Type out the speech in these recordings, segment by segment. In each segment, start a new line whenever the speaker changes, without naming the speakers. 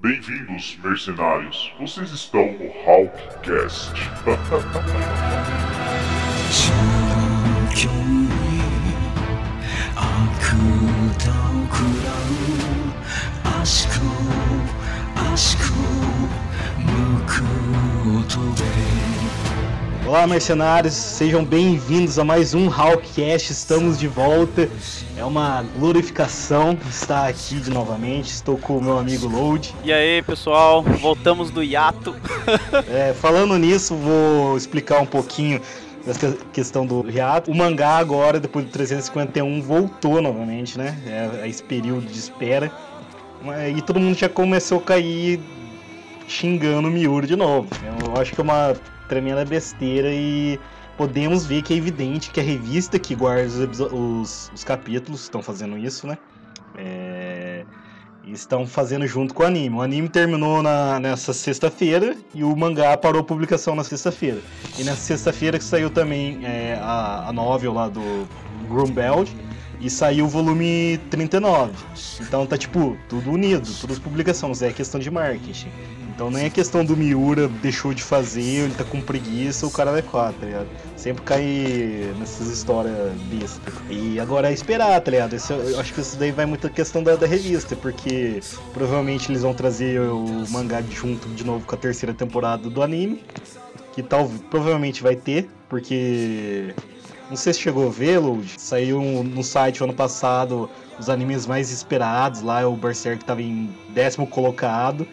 Bem-vindos, mercenários. Vocês estão no Hawkcast.
Olá, mercenários, sejam bem-vindos a mais um Hawkcast. Estamos de volta. É uma glorificação estar aqui de novamente. Estou com o meu amigo Load.
E aí, pessoal, voltamos do hiato.
É, falando nisso, vou explicar um pouquinho dessa questão do hiato. O mangá agora, depois do 351, voltou novamente, né? É esse período de espera. E todo mundo já começou a cair xingando o Miura de novo. Eu acho que é uma tremenda besteira e podemos ver que é evidente que a revista que guarda os, os- os capítulos estão fazendo isso, né? É, estão fazendo junto com o anime. O anime terminou na- nessa sexta-feira e o mangá parou a publicação na sexta-feira. E nessa sexta-feira que saiu também é, a, a novel lá do Grumbeld e saiu o volume 39. Então tá tipo, tudo unido, todas as publicações, é questão de marketing. Então nem é questão do Miura deixou de fazer, ele tá com preguiça, o cara vai quatro, tá ligado? Sempre cai nessas histórias bestas. E agora é esperar, tá ligado? Esse- eu acho que isso daí vai muito questão da, da revista, porque provavelmente eles vão trazer o mangá junto de novo com a terceira temporada do anime. Que tal, provavelmente vai ter, porque. Não sei se chegou a ver, Load. Saiu no site ano passado os animes mais esperados. Lá o Berserk tava em décimo colocado.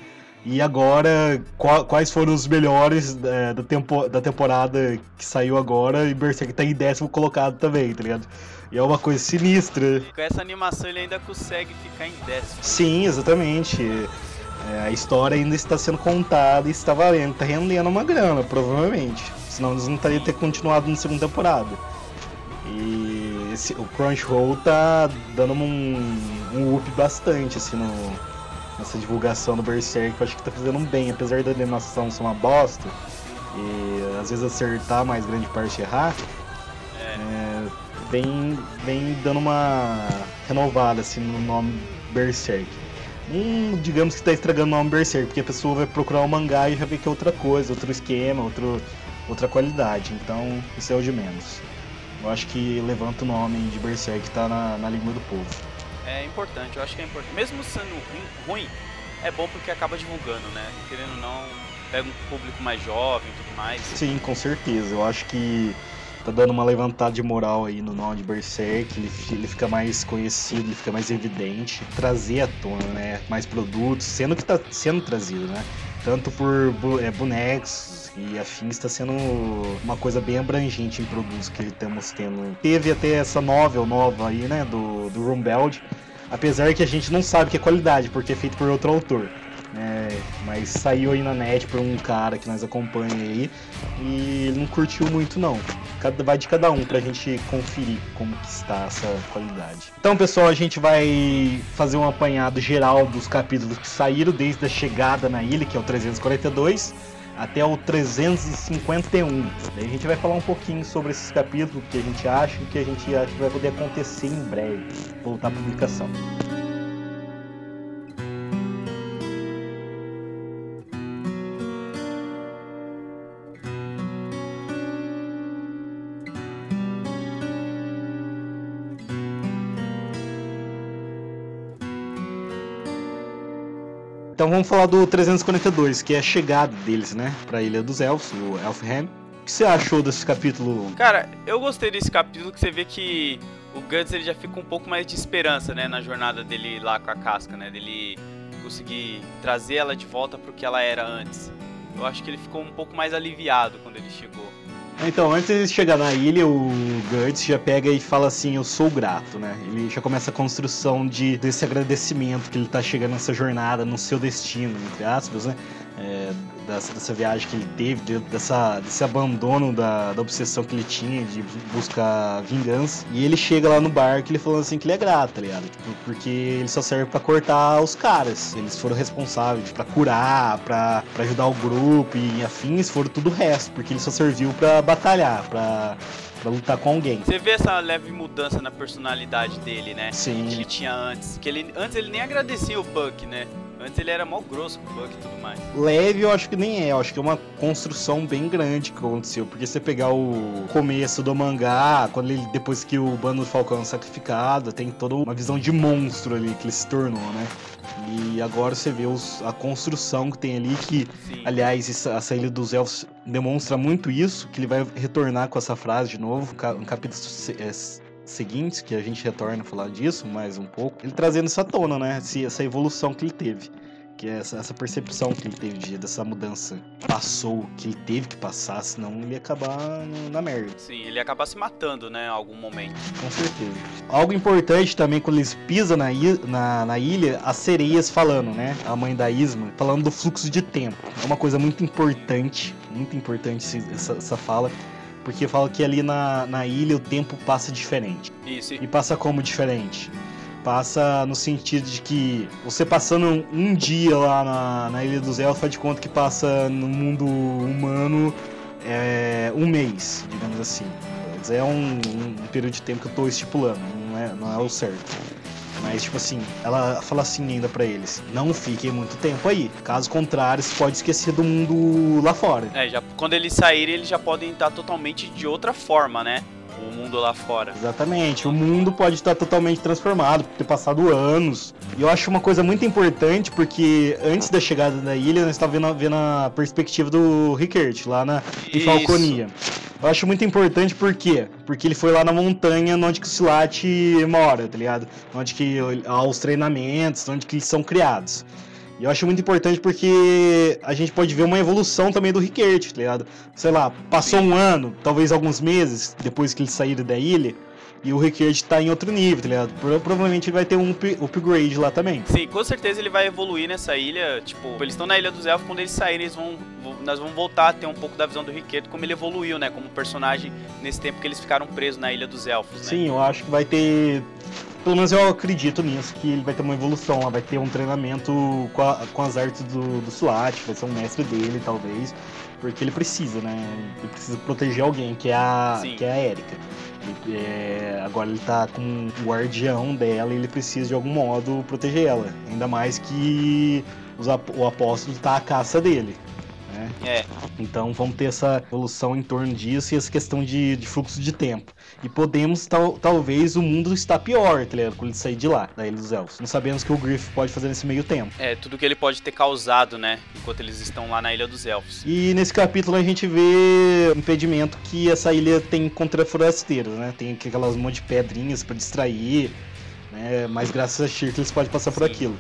E agora, qua- quais foram os melhores é, da, tempo, da temporada que saiu agora? E Berserk tá em décimo colocado também, tá ligado? E é uma coisa sinistra.
Com essa animação ele ainda consegue ficar em décimo.
Sim, exatamente. É, a história ainda está sendo contada e está valendo, tá rendendo uma grana, provavelmente. Senão eles não teriam ter continuado na segunda temporada. E esse- o Crunchyroll tá dando um, um up bastante, assim, no, nessa divulgação do Berserk. Eu acho que tá fazendo um bem, apesar da animação ser uma bosta. E às vezes acertar, mas grande parte errar.
É.
vem, vem dando uma renovada assim no nome Berserk. Não digamos que está estragando o nome Berserk, porque a pessoa vai procurar o mangá e já vê que é outra coisa, outro esquema, outro, outra qualidade. Então isso é o de menos. Eu acho que levanta o nome de Berserk tá na, na língua do povo.
É importante, eu acho que é importante. Mesmo sendo ruim, é bom porque acaba divulgando, né? Querendo ou não, pega um público mais jovem e tudo mais.
Sim, com certeza. Eu acho que tá dando uma levantada de moral aí no nome de Berserk. Ele, ele fica mais conhecido, ele fica mais evidente. Trazer à tona, né? Mais produtos, sendo que tá sendo trazido, né? Tanto por é, bonecos e afins, tá sendo uma coisa bem abrangente em produtos que estamos tendo. Teve até essa novel nova aí, né? Do, do Rumbeld. Apesar que a gente não sabe que é qualidade, porque é feito por outro autor. né? mas saiu aí na net por um cara que nós acompanha aí e ele não curtiu muito não. Cada, vai de cada um pra gente conferir como que está essa qualidade. Então, pessoal, a gente vai fazer um apanhado geral dos capítulos que saíram desde a chegada na ilha, que é o 342, até o 351. Daí a gente vai falar um pouquinho sobre esses capítulos, o que a gente acha e o que a gente acha que vai poder acontecer em breve, voltar à publicação. Então vamos falar do 342, que é a chegada deles, né, pra Ilha dos Elfos, o Elfham. O que você achou desse capítulo?
Cara, eu gostei desse capítulo que você vê que o Guts ele já fica um pouco mais de esperança, né, na jornada dele lá com a casca, né, dele conseguir trazer ela de volta pro que ela era antes. Eu acho que ele ficou um pouco mais aliviado quando ele chegou.
Então, antes de chegar na ilha, o Guts já pega e fala assim, eu sou grato, né? Ele já começa a construção de, desse agradecimento que ele tá chegando nessa jornada, no seu destino, entre aspas, né? É, dessa, dessa viagem que ele teve, de- dessa, desse abandono da, da obsessão que ele tinha de buscar vingança. E ele chega lá no barco e ele falando assim que ele é grato, tá ligado? Tipo, porque ele só serve pra cortar os caras. Eles foram responsáveis pra curar, pra, pra ajudar o grupo e afins, foram tudo o resto, porque ele só serviu pra batalhar, pra, pra lutar com alguém.
Você vê essa leve mudança na personalidade dele, né?
Sim.
Que ele tinha antes. Que ele antes ele nem agradecia o Buck, né? Antes ele era mó grosso com o Buck e tudo mais.
Leve eu acho que nem é, eu acho que é uma construção bem grande que aconteceu. Porque você pegar o começo do mangá, quando ele, depois que o bando do Falcão é sacrificado, tem toda uma visão de monstro ali que ele se tornou, né? E agora você vê os, a construção que tem ali, que,
Sim.
aliás, essa, essa Ilha dos Elfos demonstra muito isso, que ele vai retornar com essa frase de novo, ca- em capítulos se- é, seguintes, que a gente retorna a falar disso mais um pouco. Ele trazendo essa tona, né? Essa evolução que ele teve. Que é essa, essa percepção que ele teve de, dessa mudança. Passou, que ele teve que passar, senão ele ia acabar no- na merda.
Sim, ele ia acabar se matando, né, em algum momento.
Com certeza. Algo importante também quando eles pisam na, na, na ilha, as sereias falando, né? A mãe da Isma, falando do fluxo de tempo. É uma coisa muito importante, muito importante essa, essa fala, porque fala que ali na, na ilha o tempo passa diferente.
Isso,
E passa como diferente? Passa no sentido de que você passando um dia lá na, na Ilha dos Elfos, faz de conta que passa no mundo humano é, um mês, digamos assim. É um, um período de tempo que eu tô estipulando, não é, não é o certo. Mas, tipo assim, ela fala assim ainda pra eles: não fiquem muito tempo aí. Caso contrário, você pode esquecer do mundo lá fora.
É, já, quando eles saírem, eles já podem estar totalmente de outra forma, né? O mundo lá fora.
Exatamente, o mundo pode estar totalmente transformado, por ter passado anos. E eu acho uma coisa muito importante, porque antes da chegada da ilha, nós estávamos vendo, vendo a perspectiva do Rickert, lá na em. Falconia. Eu acho muito importante por quê? Porque ele foi lá na montanha onde que o Silat mora, tá ligado? Onde que há os treinamentos, onde que eles são criados. E eu acho muito importante porque a gente pode ver uma evolução também do Rickert, tá ligado? Sei lá, passou um ano, talvez alguns meses depois que eles saíram da ilha, e o Rickert tá em outro nível, tá ligado? Pro- Provavelmente ele vai ter um up- upgrade lá também.
Sim, com certeza ele vai evoluir nessa ilha. Tipo, eles estão na Ilha dos Elfos, quando eles saírem, eles vão, nós vamos voltar a ter um pouco da visão do Riqueto, como ele evoluiu, né? Como personagem nesse tempo que eles ficaram presos na Ilha dos Elfos, né?
Sim, eu acho que vai ter. Pelo menos eu acredito nisso, que ele vai ter uma evolução lá, vai ter um treinamento com, a- com as artes do, do SWAT, vai ser um mestre dele, talvez. Porque ele precisa, né? Ele precisa proteger alguém, que é a,
Sim.
que é a Erika. É, agora ele tá com o guardião dela e ele precisa de algum modo proteger ela. Ainda mais que os o apóstolo tá à caça dele. Né?
É,
Então vamos ter essa evolução em torno disso e essa questão de, de fluxo de tempo. E podemos, tal, talvez, o mundo está pior, tá ligado? Quando ele sair de lá, da Ilha dos Elfos. Não sabemos o que o Griff pode fazer nesse meio tempo.
é tudo que ele pode ter causado, né? Enquanto eles estão lá na Ilha dos Elfos.
E nesse capítulo a gente vê o impedimento que essa ilha tem contra forasteiros, né? Tem aquelas monte de pedrinhas pra distrair, né? Mas graças a Shirk eles podem passar por
Sim.
aquilo.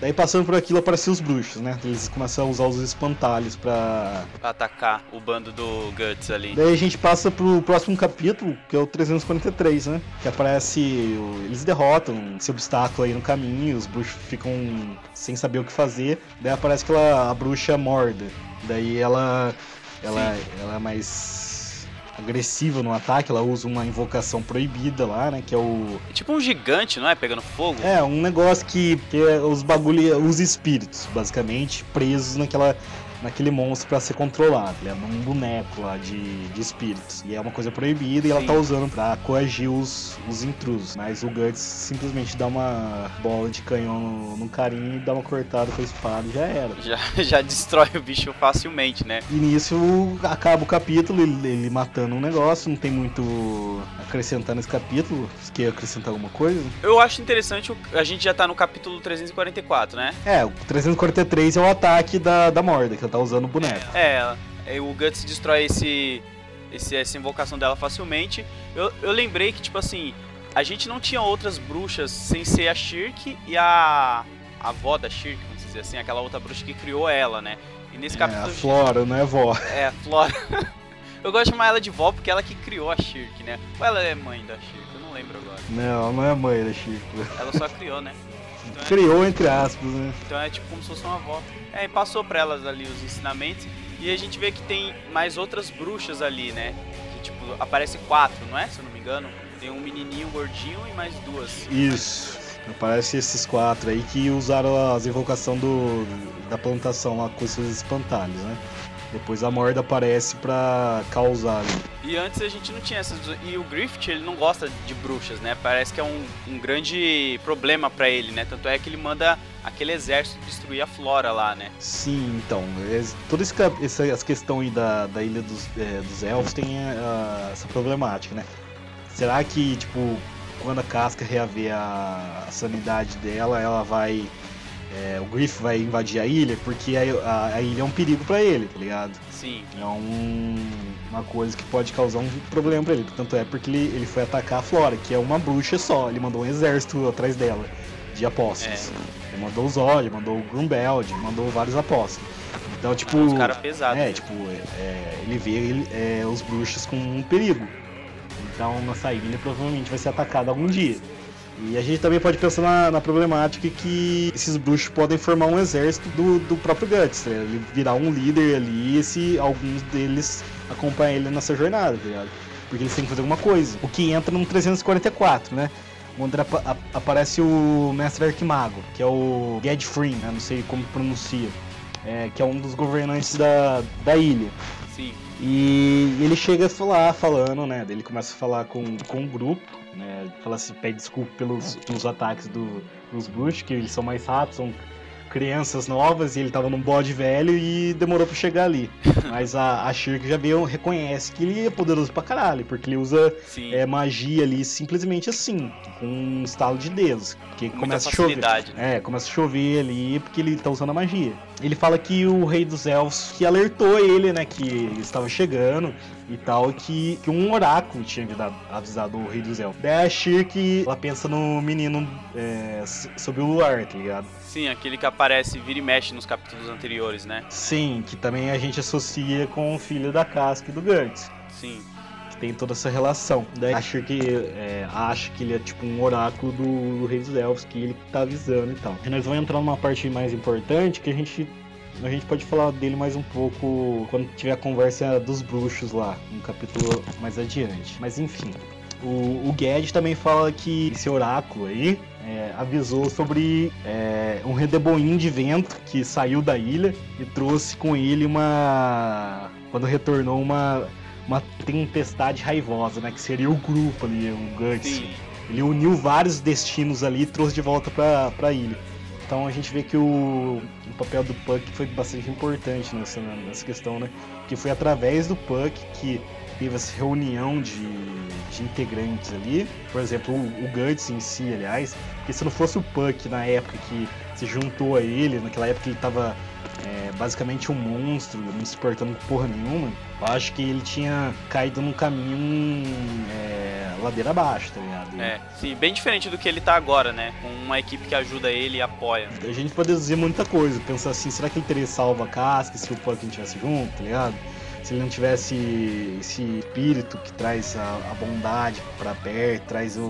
Daí passando por aquilo aparecem os bruxos, né? Eles começam a usar os espantalhos pra
Pra atacar o bando do Guts ali.
Daí a gente passa pro próximo capítulo, que é o 343, né? Que aparece. Eles derrotam esse obstáculo aí no caminho, os bruxos ficam sem saber o que fazer. Daí aparece aquela a bruxa morda. Daí ela. Ela, ela é mais agressiva no ataque, ela usa uma invocação proibida lá, né? Que é o.
É tipo um gigante, não é? Pegando fogo.
É, um negócio que, que é os bagulho, os espíritos, basicamente, presos naquela, naquele monstro pra ser controlado. Ele é um boneco lá de, de espíritos. E é uma coisa proibida e ela
Sim.
tá usando pra coagir os, os intrusos. Mas o Guts simplesmente dá uma bola de canhão no, no carinho e dá uma cortada com a espada e já era.
Já, já destrói o bicho facilmente, né?
E nisso acaba o capítulo, ele, ele matando um negócio, não tem muito acrescentar nesse capítulo. Você quer acrescentar alguma coisa?
Eu acho interessante, a gente já tá no capítulo 344, né?
É, o 343 é o ataque da, da Morda, que ela tá usando o boneco.
É, é, o Guts destrói esse, esse- essa invocação dela facilmente. Eu, eu lembrei que, tipo assim, a gente não tinha outras bruxas sem ser a Shirk e a, a avó da Shirk, vamos dizer assim, aquela outra bruxa que criou ela, né? E nesse
É,
capítulo.
a Flora, não é vó.
É, a Flora. eu gosto de chamar ela de vó porque ela que criou a Shirk, né? Ou ela é mãe da Shirk? Eu não lembro agora.
Não, não é mãe da Chico.
Ela só criou, né? Então é,
Criou entre aspas, né?
então é tipo como se fosse uma avó. É, e passou pra elas ali os ensinamentos. E a gente vê que tem mais outras bruxas ali, né? Que tipo, aparece quatro, não é? Se eu não me engano. Tem um menininho gordinho e mais duas.
Isso. Aparece esses quatro aí que usaram as invocações do, da plantação lá com esses espantalhos, né? Depois a Morda aparece pra causar ali.
E antes a gente não tinha essas. E o Griffith, ele não gosta de bruxas, né? Parece que é um, um grande problema pra ele, né? Tanto é que ele manda aquele exército destruir a flora lá, né?
Sim, então. é- toda essa, essa questão aí da, da Ilha dos, é, dos Elfos tem ah, essa problemática, né? Será que, tipo, quando a casca reaver a, a sanidade dela, ela vai. É, o Griff vai invadir a ilha? Porque a, a- a ilha é um perigo pra ele, tá ligado?
Sim.
É um- uma coisa que pode causar um problema pra ele. Tanto é porque ele, ele foi atacar a Flora, que é uma bruxa só. Ele mandou um exército atrás dela, de apóstolos. Ele mandou o Zod, mandou o Grumbeld, mandou vários apóstolos. Então, tipo.
Os caras pesados.
É, tipo, é, ele vê ele- é, os bruxos com um perigo. Então, nossa ilha provavelmente vai ser atacada algum dia. E a gente também pode pensar na, na problemática que esses bruxos podem formar um exército do, do próprio Guts, tá? Ele virar um líder ali e se alguns deles acompanhar ele nessa jornada, tá ligado? Porque eles têm que fazer alguma coisa. O que entra no 344, né? Onde aparece o Mestre Arquimago, que é o Gadfrin, né? Não sei como pronuncia. É, que é um dos governantes da, da ilha.
Sim.
E ele chega a falar, falando, né? Ele começa a falar com, com o grupo, né? Fala assim, pede desculpa pelos, pelos ataques do, dos bruxos, que eles são mais rápidos, são crianças novas, e ele tava num bode velho e demorou pra chegar ali. Mas a, a Shirk já veio, reconhece que ele é poderoso pra caralho, porque ele usa é, magia ali simplesmente assim, com um estalo de dedos. Que
Muita
começa a chover.
né?
É, começa a chover ali porque ele tá usando a magia. Ele fala que o rei dos elfos que alertou ele, né, que estava chegando e tal, que, que um oráculo tinha avisado, o rei dos elfos. Daí a Shirk, ela pensa no menino é, sobre o luar, tá ligado?
Sim, aquele que aparece, vira e mexe nos capítulos anteriores, né?
Sim, que também a gente associa com o filho da Casca e do Gertz.
Sim.
que tem toda essa relação. Daí acha que, é, acha que ele é tipo um oráculo do, do Rei dos Elfos, que ele tá avisando e tal. E nós vamos entrar numa parte mais importante que a gente. A gente pode falar dele mais um pouco quando tiver a conversa dos bruxos lá, um capítulo mais adiante. Mas enfim. O, o Guedes também fala que esse oráculo aí é, avisou sobre é, um redemoinho de vento que saiu da ilha e trouxe com ele uma. Quando retornou, uma, uma tempestade raivosa, né? Que seria o grupo ali, o Guts. Ele uniu vários destinos ali e trouxe de volta pra, pra ilha. Então a gente vê que o, o papel do Puck foi bastante importante nessa, nessa questão, né? Que foi através do Puck que teve essa reunião de, de integrantes ali. Por exemplo, o, o Guts em si, aliás. Porque se não fosse o Puck na época que se juntou a ele, naquela época ele tava é, basicamente um monstro, não se portando com porra nenhuma, eu acho que ele tinha caído num caminho é, ladeira abaixo, tá ligado?
É, sim, bem diferente do que ele tá agora, né? Com uma equipe que ajuda ele e apoia.
A gente pode dizer muita coisa, pensar assim, será que ele teria salvo a casca se o Puck não tivesse junto, tá ligado? Se ele não tivesse esse espírito que traz a, a bondade pra perto, traz o,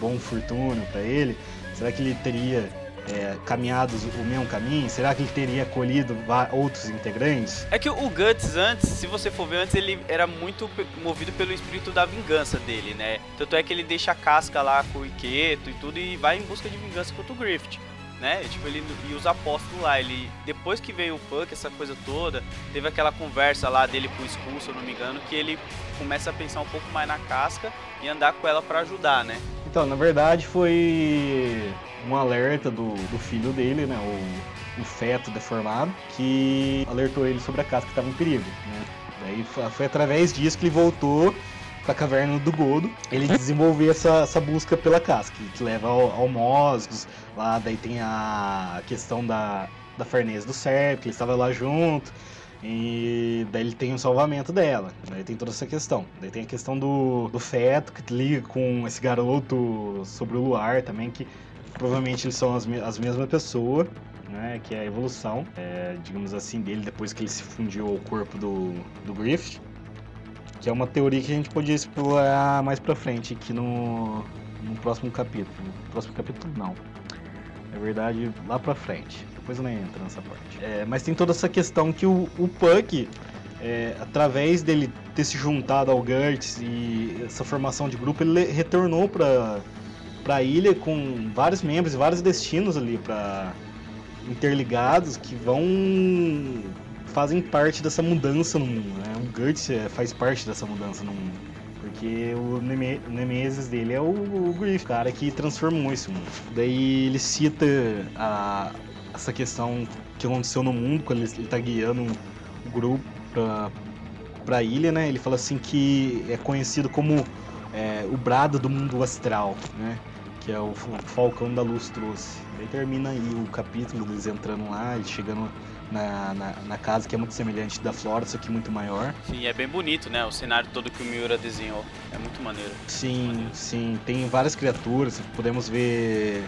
bom fortuna pra ele, será que ele teria é, caminhado o mesmo caminho? Será que ele teria acolhido va- outros integrantes?
É que o Guts antes, se você for ver antes, ele era muito movido pelo espírito da vingança dele, né? Tanto é que ele deixa a casca lá com o Iqueto e tudo e vai em busca de vingança contra o Griffith. Né? Tipo, ele e os apóstolos lá, ele depois que veio o Puck, essa coisa toda, teve aquela conversa lá dele com o Skull, se eu não me engano, que ele começa a pensar um pouco mais na casca e andar com ela pra ajudar, né?
Então, na verdade, foi um alerta do, do filho dele, né? O, o feto deformado, que alertou ele sobre a casca que estava em perigo. Né? Daí foi através disso que ele voltou pra caverna do Godo. Ele desenvolveu essa, essa busca pela casca, que leva ao, ao Mosgos. Lá daí tem a questão da, da Farnese do Serp, que ele estava lá junto. E daí ele tem o salvamento dela. Daí tem toda essa questão. Daí tem a questão do, do feto, que liga com esse garoto sobre o luar também, que provavelmente eles são as, as mesmas pessoas, né? Que é a evolução, é, digamos assim, dele depois que ele se fundiu ao corpo do, do Griffith. Que é uma teoria que a gente podia explorar mais pra frente aqui no, no próximo capítulo. Próximo capítulo não. Na verdade, lá pra frente. Depois eu nem entro nessa parte. É, mas tem toda essa questão que o, o Puck, é, através dele ter se juntado ao Gertz e essa formação de grupo, ele retornou pra, pra ilha com vários membros e vários destinos ali pra interligados que vão fazem parte dessa mudança no mundo, né? O Guts é, faz parte dessa mudança no mundo. Porque o Neme- Nemesis dele é o, o Griff, cara que transformou esse mundo. Daí ele cita a- essa questão que aconteceu no mundo, quando ele, ele tá guiando um grupo pra, pra ilha, né? Ele fala assim que é conhecido como é, o brado do mundo astral, né? Que é o, o Falcão da Luz trouxe. Daí termina aí o capítulo deles entrando lá e chegando na, na, na casa que é muito semelhante da Flora, só que muito maior.
Sim, é bem bonito, né? O cenário todo que o Miura desenhou. É muito maneiro.
Sim, sim. Tem várias criaturas, podemos ver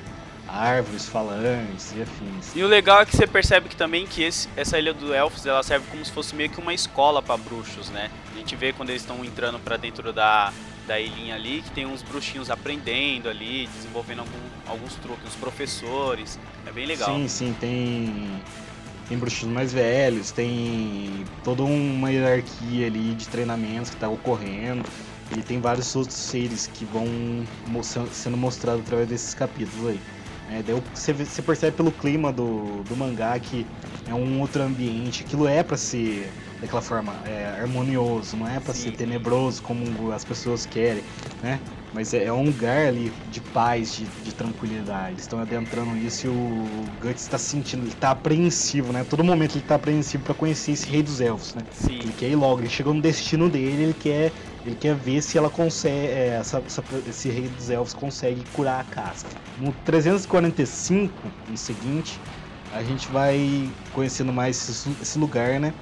árvores falantes e afins.
E o legal é que você percebe que também que esse- essa ilha do Elfos ela serve como se fosse meio que uma escola pra bruxos, né? A gente vê quando eles estão entrando pra dentro da, da ilhinha ali que tem uns bruxinhos aprendendo ali, desenvolvendo algum- alguns truques, os professores. É bem legal.
Sim, sim, tem. Tem bruxos mais velhos, tem toda uma hierarquia ali de treinamentos que tá ocorrendo. E tem vários outros seres que vão sendo mostrados através desses capítulos aí. É, daí você, você percebe pelo clima do, do mangá que é um outro ambiente. Aquilo é pra ser daquela forma é, harmonioso, não é pra
Sim.
ser tenebroso como as pessoas querem, né? Mas é, é um lugar ali de paz, de, de tranquilidade. Eles estão adentrando isso e o Guts está sentindo, ele tá apreensivo, né? Todo momento ele tá apreensivo pra conhecer esse rei dos elfos, né?
Sim.
Ele quer ir logo, ele chegou no destino dele, ele quer, ele quer ver se ela consegue, é, essa- essa- esse rei dos elfos consegue curar a casca. No 345, no seguinte, a gente vai conhecendo mais esse, esse lugar, né?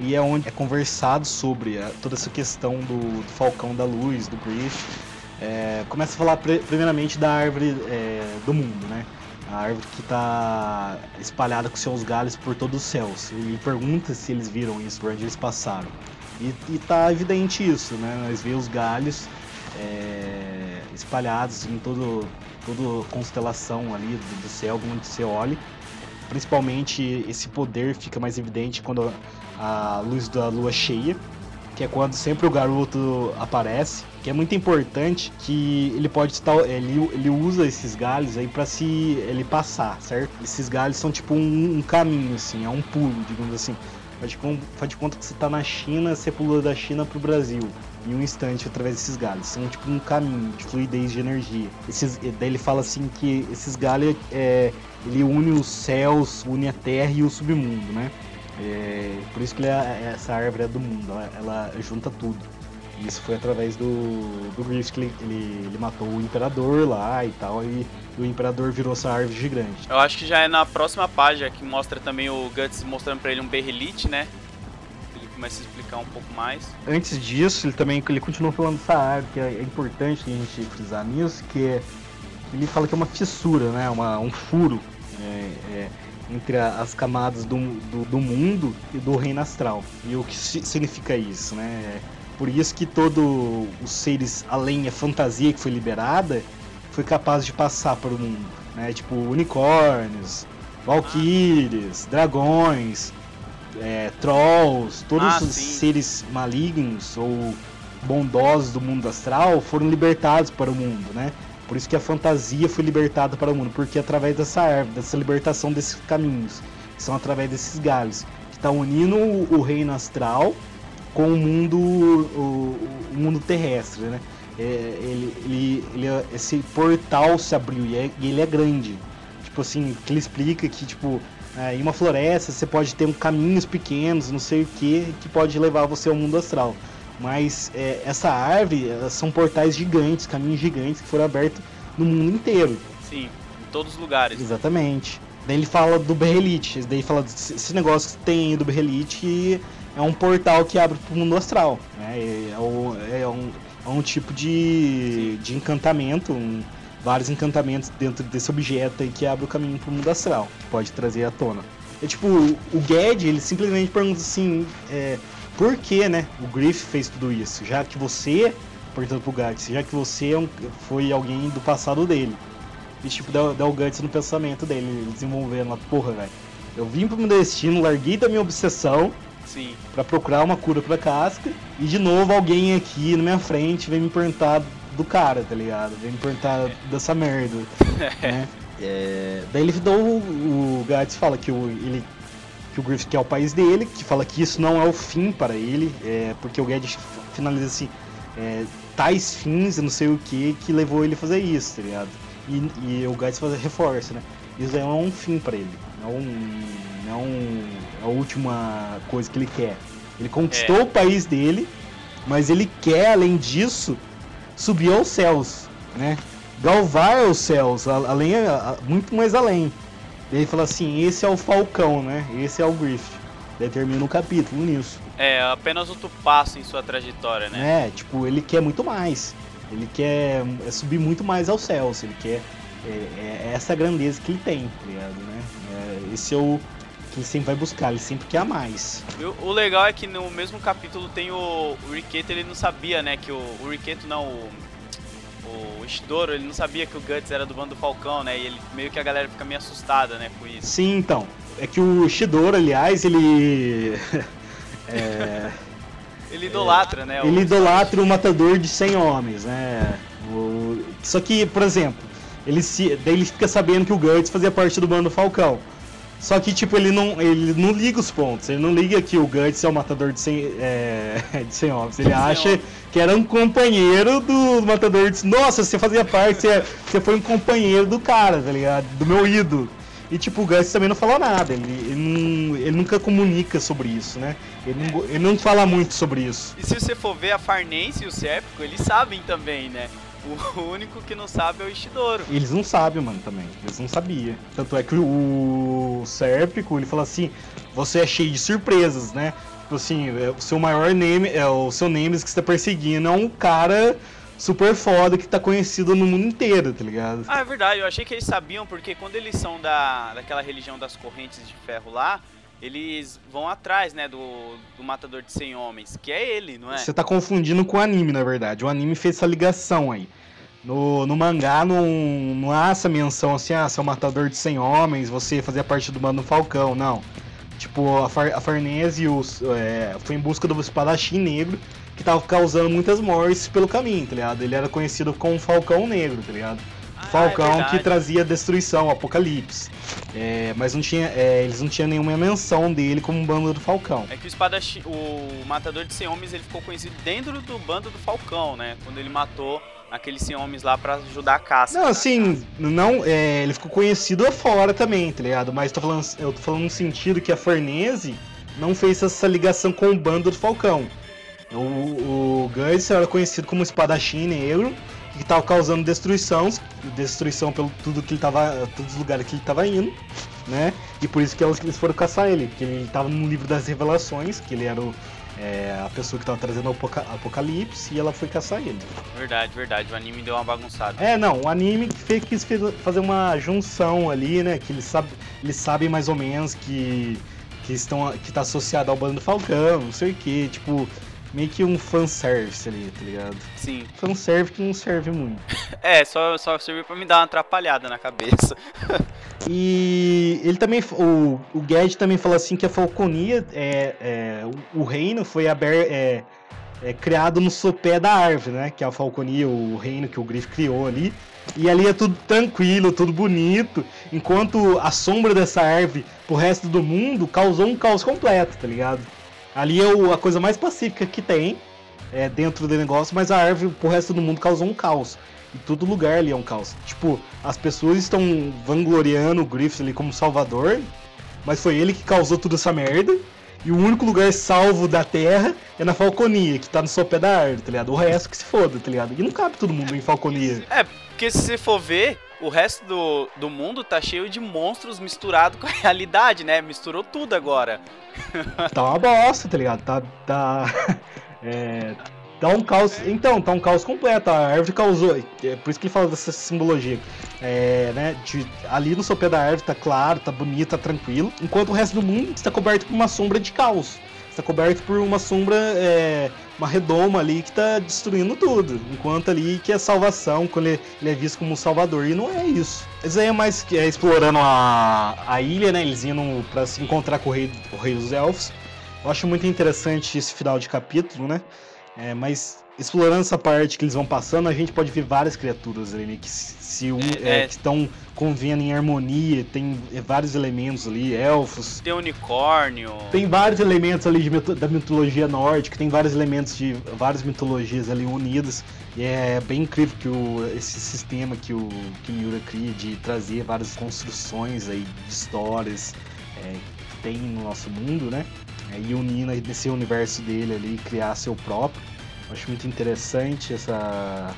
E é onde é conversado sobre a- toda essa questão do, do Falcão da Luz, do Griff. É, começa a falar primeiramente da árvore é, do mundo, né? A árvore que está espalhada com seus galhos por todos os céus. E pergunta se eles viram isso, por onde eles passaram. E, e tá evidente isso, né? Nós vemos os galhos é, espalhados em todo, toda constelação ali do, do céu, onde você olhe. Principalmente esse poder fica mais evidente quando a luz da lua cheia, que é quando sempre o garoto aparece, que é muito importante que ele pode estar, ele, ele usa esses galhos aí para se ele passar, certo? Esses galhos são tipo um, um caminho assim, é um pulo, digamos assim. Faz de, faz de conta que você tá na China, você pula da China pro Brasil em um instante através desses galhos. São tipo um caminho de fluidez de energia. Esses, daí ele fala assim que esses galhos é, ele une os céus, une a terra e o submundo, né? É, por isso que ele é, essa árvore é do mundo, ela, ela junta tudo. Isso foi através do, do Griffith que ele, ele, ele matou o imperador lá e tal, e, o imperador virou essa árvore gigante.
Eu acho que já é na próxima página que mostra também o Guts mostrando pra ele um berrelite, né? Ele começa a explicar um pouco mais.
Antes disso, ele também ele continua falando dessa árvore, que é, é importante a gente frisar nisso, que é, ele fala que é uma fissura, né? Uma, um furo é, é, entre a- as camadas do, do, do mundo e do reino astral. E o que si- significa isso, né? É por isso que todos os seres, além da fantasia que foi liberada, foi capaz de passar para o mundo, né? Tipo unicórnios, valquírias, dragões, é, trolls, todos
Ah,
os
sim.
seres malignos ou bondosos do mundo astral foram libertados para o mundo, né? Por isso que a fantasia foi libertada para o mundo, porque através dessa árvore, dessa libertação desses caminhos, que são através desses galhos, que está unindo o, o reino astral com o mundo, o, o mundo terrestre, né? É, ele, ele, ele é- esse portal se abriu e, é- e ele é grande. Tipo assim, que ele explica que, tipo, é, em uma floresta você pode ter um caminhos pequenos, não sei o que, que pode levar você ao mundo astral. Mas é, essa árvore são portais gigantes, caminhos gigantes que foram abertos no mundo inteiro.
Sim, em todos os lugares.
Exatamente. Daí ele fala do Berrelite, daí fala desse esse negócio que tem do Berrelite é um portal que abre pro mundo astral. Né? É, o- é um, é um tipo de, de encantamento, um- vários encantamentos dentro desse objeto aí que abre o caminho pro mundo astral, que pode trazer à tona. É tipo, o Ged, ele simplesmente pergunta assim, é, por que, né, o Griff fez tudo isso? Já que você, perguntando pro Guts, já que você é um- foi alguém do passado dele. E tipo, dá, dá o Guts no pensamento dele, ele desenvolvendo lá, porra, velho. Eu vim pro meu destino, larguei da minha obsessão
Sim,
pra procurar uma cura pra casca. E de novo alguém aqui na minha frente vem me perguntar do cara, tá ligado? Vem me perguntar dessa merda. né? É, daí ele dá o, o Gats fala que o, ele que o Griffith quer o país dele, que fala que isso não é o fim para ele, é, porque o Guedes finaliza assim, é, tais fins, não sei o que, que levou ele a fazer isso, tá ligado? E, e o Guedes faz reforça, né? Isso daí é um fim para ele, não, um, não é a última coisa que ele quer. Ele conquistou
É.
o país dele, mas ele quer, além disso, subir aos céus, né? Galvar aos céus, além, muito mais além. Ele fala assim, esse é o Falcão, né? Esse é o Griffith. Daí termina o capítulo nisso.
É apenas outro passo em sua trajetória, né?
É, tipo, ele quer muito mais. Ele quer é, subir muito mais aos céus. Ele quer. É, é essa grandeza que ele tem, tá ligado, né? É, esse é o ele sempre vai buscar, ele sempre quer mais.
O, o legal é que no mesmo capítulo tem o, o Riketo, ele não sabia, né, que o, o Riketo não, o, o Ishidoro, ele não sabia que o Guts era do bando do Falcão, né, e ele meio que a galera fica meio assustada, né, com isso.
Sim, então. É que o Shidoro, aliás, ele. é,
Ele idolatra, né, o-
ele idolatra o matador de 100 homens, né? Só que, por exemplo, ele se... daí ele fica sabendo que o Guts fazia parte do bando Falcão. Só que, tipo, ele não, ele não liga os pontos. Ele não liga que o Guts é o matador de 100, é, de 100 homens. Ele acha que era um companheiro do matador de... Nossa, você fazia parte, você, você foi um companheiro do cara, tá ligado? Do meu ídolo. E, tipo, o Guts também não falou nada. Ele, ele, não- ele nunca comunica sobre isso, né? Ele não, ele não fala muito sobre isso.
E se você for ver a Farnense e o Sérpico, eles sabem também, né. O único que não sabe é o Ishidoro.
Eles não sabem, mano, também. Eles não sabiam. Tanto é que o Sérpico, ele fala assim, você é cheio de surpresas, né? Tipo assim, é, o seu maior name, é o seu Nemesis que você tá perseguindo é um cara super foda que tá conhecido no mundo inteiro, tá ligado?
Ah, é verdade, eu achei que eles sabiam, porque quando eles são da, daquela religião das correntes de ferro lá, eles vão atrás, né, do, do matador de 100 homens, que é ele, não é?
Você tá confundindo com o anime, na verdade. O anime fez essa ligação aí. No, no mangá não, não há essa menção assim, ah, você é um matador de 100 homens, você fazia parte do bando Falcão, não. Tipo, a, Far, a Farnese os, é, foi em busca do espadachim negro que tava causando muitas mortes pelo caminho, tá ligado? Ele era conhecido como Falcão Negro, tá ligado?
Ah,
Falcão
é
que trazia destruição, apocalipse. É, mas não tinha, é, eles não tinham nenhuma menção dele como bando do Falcão.
É que o espadachim, o matador de 100 homens, ele ficou conhecido dentro do bando do Falcão, né? Quando ele matou aqueles 100 homens lá pra ajudar a caça.
Não, assim, não, é, ele ficou conhecido afora também, tá ligado? Mas tô falando, eu tô falando no sentido que a Farnese não fez essa ligação com o bando do Falcão. O, o Guts era conhecido como espadachim negro, que tava causando destruição, destruição pelo tudo que ele tava, todos os lugares que ele tava indo, né? E por isso que eles foram caçar ele, porque ele tava no livro das revelações, que ele era o, é, a pessoa que tava trazendo o apoca- apocalipse, e ela foi caçar ele.
Verdade, verdade. O anime deu uma bagunçada.
É, não, o anime fez, quis fazer uma junção ali, né? Que eles, sab, eles sabem mais ou menos que, que, estão, que tá associado ao bando do Falcão, não sei o que, tipo, meio que um fanservice ali, tá ligado?
Sim.
Fanservice que não serve muito.
É, só, só serviu pra me dar uma atrapalhada na cabeça.
E ele também, o, o Ged também fala assim que a Falconia, é, é, o, o reino foi aber, é, é, criado no sopé da árvore, né? Que é a Falconia, o reino que o Griff criou ali. E ali é tudo tranquilo, tudo bonito, enquanto a sombra dessa árvore pro resto do mundo causou um caos completo, tá ligado? Ali é o- a coisa mais pacífica que tem é, dentro do negócio, mas a árvore pro resto do mundo causou um caos. E todo lugar ali é um caos. Tipo, as pessoas estão vangloriando o Griffith ali como salvador, mas foi ele que causou toda essa merda. E o único lugar salvo da Terra é na Falconia, que tá no sopé da árvore, tá ligado? O resto que se foda, tá ligado? E não cabe todo mundo em Falconia.
É, porque se você for ver, o resto do, do mundo tá cheio de monstros misturado com a realidade, né? Misturou tudo agora.
Tá uma bosta, tá ligado? Tá. tá é, tá um caos. Então, tá um caos completo. A árvore causou. É por isso que ele fala dessa simbologia. É, né? de- ali no sopé da árvore tá claro, tá bonito, tá tranquilo. Enquanto o resto do mundo está coberto por uma sombra de caos. Está coberto por uma sombra, é, uma redoma ali que tá destruindo tudo. Enquanto ali que é salvação, quando ele, ele é visto como um salvador. E não é isso. Isso aí é mais é, explorando a, a ilha, né? Eles indo pra se encontrar com o rei, o rei dos elfos. Eu acho muito interessante esse final de capítulo, né? É, mas explorando essa parte que eles vão passando, a gente pode ver várias criaturas ali, né, que se um,
É,
é,
é.
que estão convivendo em harmonia, tem é, vários elementos ali, elfos,
Tem unicórnio.
tem vários elementos ali de mito- da mitologia nórdica, tem vários elementos de várias mitologias ali unidas. E é bem incrível que o, esse sistema que o que Miura cria de trazer várias construções aí de histórias é, que tem no nosso mundo, né? E unir nesse universo dele ali, criar seu próprio. Acho muito interessante essa,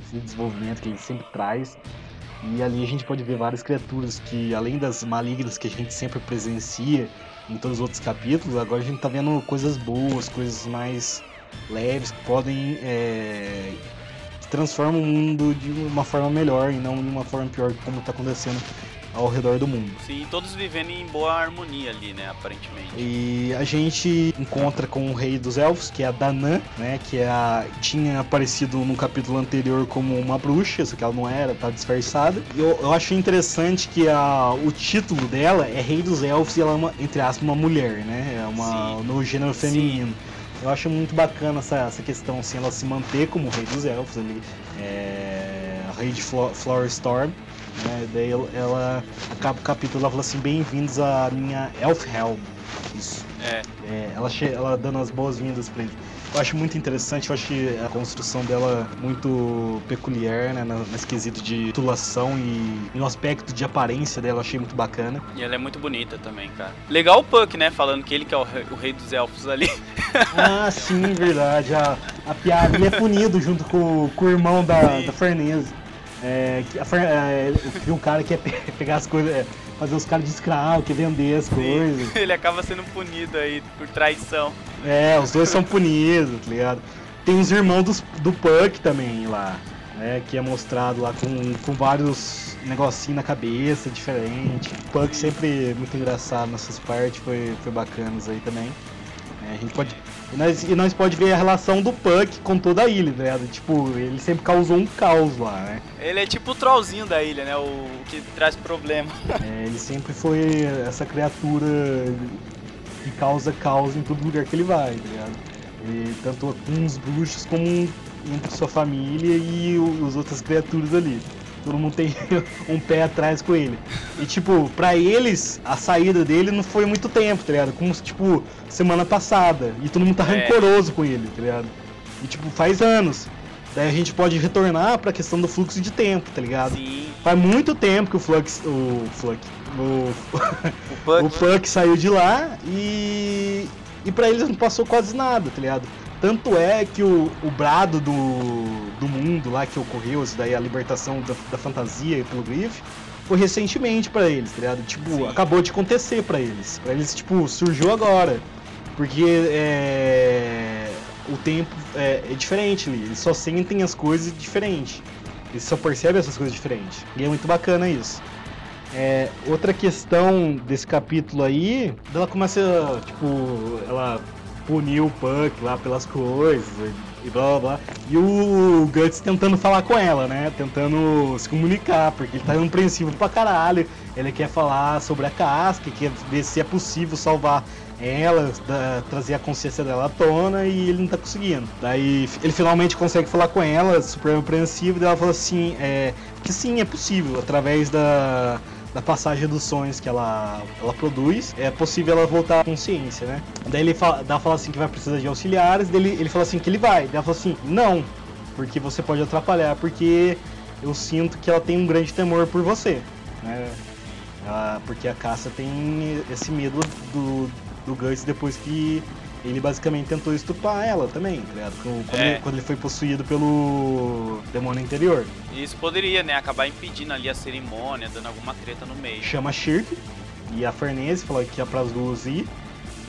esse desenvolvimento que ele sempre traz. E ali a gente pode ver várias criaturas que, além das malignas que a gente sempre presencia em todos os outros capítulos, agora a gente tá vendo coisas boas, coisas mais leves que podem. É, transformam o mundo de uma forma melhor e não de uma forma pior, como tá acontecendo ao redor do mundo.
Sim, todos vivendo em boa harmonia ali, né? Aparentemente.
E a gente encontra com o rei dos elfos, que é a Danã, né? Que é a, tinha aparecido no capítulo anterior como uma bruxa, só que ela não era, tá disfarçada. E Eu, eu achei interessante que a, o título dela é Rei dos Elfos e ela é, uma, entre aspas, uma mulher, né? É uma,
Sim.
no gênero
Sim.
feminino. Eu acho muito bacana essa, essa questão, assim, ela se manter como Rei dos Elfos ali, é, Rei de Flo Flower Storm. Né? Daí ela- acaba o capítulo, ela fala assim, bem-vindos à minha Elfhelm. Isso.
É.
É, ela, ela dando as boas-vindas pra ele. Eu acho muito interessante, eu acho a construção dela muito peculiar, né? Nesse quesito de titulação e, no aspecto de aparência dela, eu achei muito bacana.
E ela é muito bonita também, cara. Legal o Puck, né? Falando que ele que é o rei, o rei dos elfos ali.
Ah, sim, verdade. A, a piada ele é punido junto com, com o irmão da,
Sim.
da Farnese. É, que é, que um cara quer pe- pegar as coisas, é, fazer os caras de escravo, quer vender as coisas.
ele acaba sendo punido aí por traição.
É, os dois são punidos, tá ligado? Tem os irmãos dos, do Puck também lá, né? Que é mostrado lá com, com vários negocinhos na cabeça, diferente. O Puck sempre muito engraçado nessas partes, foi, foi bacanas aí também. É, a gente pode. E nós, e nós pode ver a relação do Puck com toda a ilha, ligado? Tipo, ele sempre causou um caos lá, né?
Ele é tipo o trollzinho da ilha, né? O, o que traz problema.
É, ele sempre foi essa criatura que causa caos em todo lugar que ele vai, tá ligado? E tanto com os bruxos como entre sua família e o- as outras criaturas ali. Todo mundo tem um pé atrás com ele. E tipo, pra eles, a saída dele não foi muito tempo, tá ligado? Como tipo, semana passada. E todo mundo tá
É.
rancoroso com ele, tá ligado? E tipo, faz anos. Daí a gente pode retornar pra questão do fluxo de tempo, tá ligado?
Sim.
Faz muito tempo que o Flux. O Flux. O,
O
o Puck saiu de lá e. E pra eles não passou quase nada, tá ligado? Tanto é que o, o brado do, do mundo lá que ocorreu, isso daí, a libertação da, da fantasia pelo Griff, foi recentemente pra eles, tá ligado? Tipo,
Sim.
acabou de acontecer pra eles. Pra eles, tipo, surgiu agora. Porque é, o tempo é, é diferente ali. Eles só sentem as coisas diferente. Eles só percebem essas coisas diferentes. E é muito bacana isso. É, outra questão desse capítulo aí, ela começa, tipo, ela puniu o Puck lá pelas coisas e blá blá blá. E o Guts tentando falar com ela, né? Tentando se comunicar, porque ele tá apreensivo pra caralho. Ele quer falar sobre a casca, quer ver se é possível salvar ela, da- trazer a consciência dela à tona e ele não tá conseguindo. Daí ele finalmente consegue falar com ela, super apreensivo, e ela fala assim, é, que sim, é possível, através da, da passagem dos sonhos que ela, ela produz, é possível ela voltar à consciência, né? Daí ele fala, daí fala assim que vai precisar de auxiliares, daí ele, ele fala assim que ele vai, daí ela fala assim, não, porque você pode atrapalhar, porque eu sinto que ela tem um grande temor por você, né? Ela- porque a caça tem esse medo do, do Guts depois que ele basicamente tentou estuprar ela também, tá ligado? Quando,
É.
ele, quando ele foi possuído pelo demônio interior.
Isso poderia, né? Acabar impedindo ali a cerimônia, dando alguma treta no meio.
chama Shirk e a Farnese fala que é para as duas ir.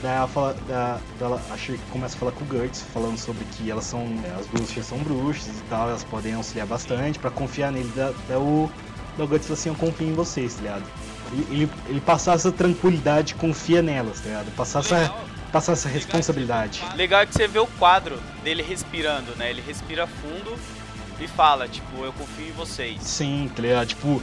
Daí ela fala, da, dela- a Shirk começa a falar com o Guts, falando sobre que elas são. as duas já são bruxas e tal, elas podem auxiliar bastante pra confiar nele. Da, da o, da Guts fala assim, eu confio em vocês, tá ligado? Ele, ele, ele passar essa tranquilidade, confia nelas, tá ligado? Passar essa, passar essa responsabilidade.
Legal é que você vê o quadro dele respirando, né? Ele respira fundo e fala, tipo, eu confio em vocês.
Sim, tá ligado? Tipo,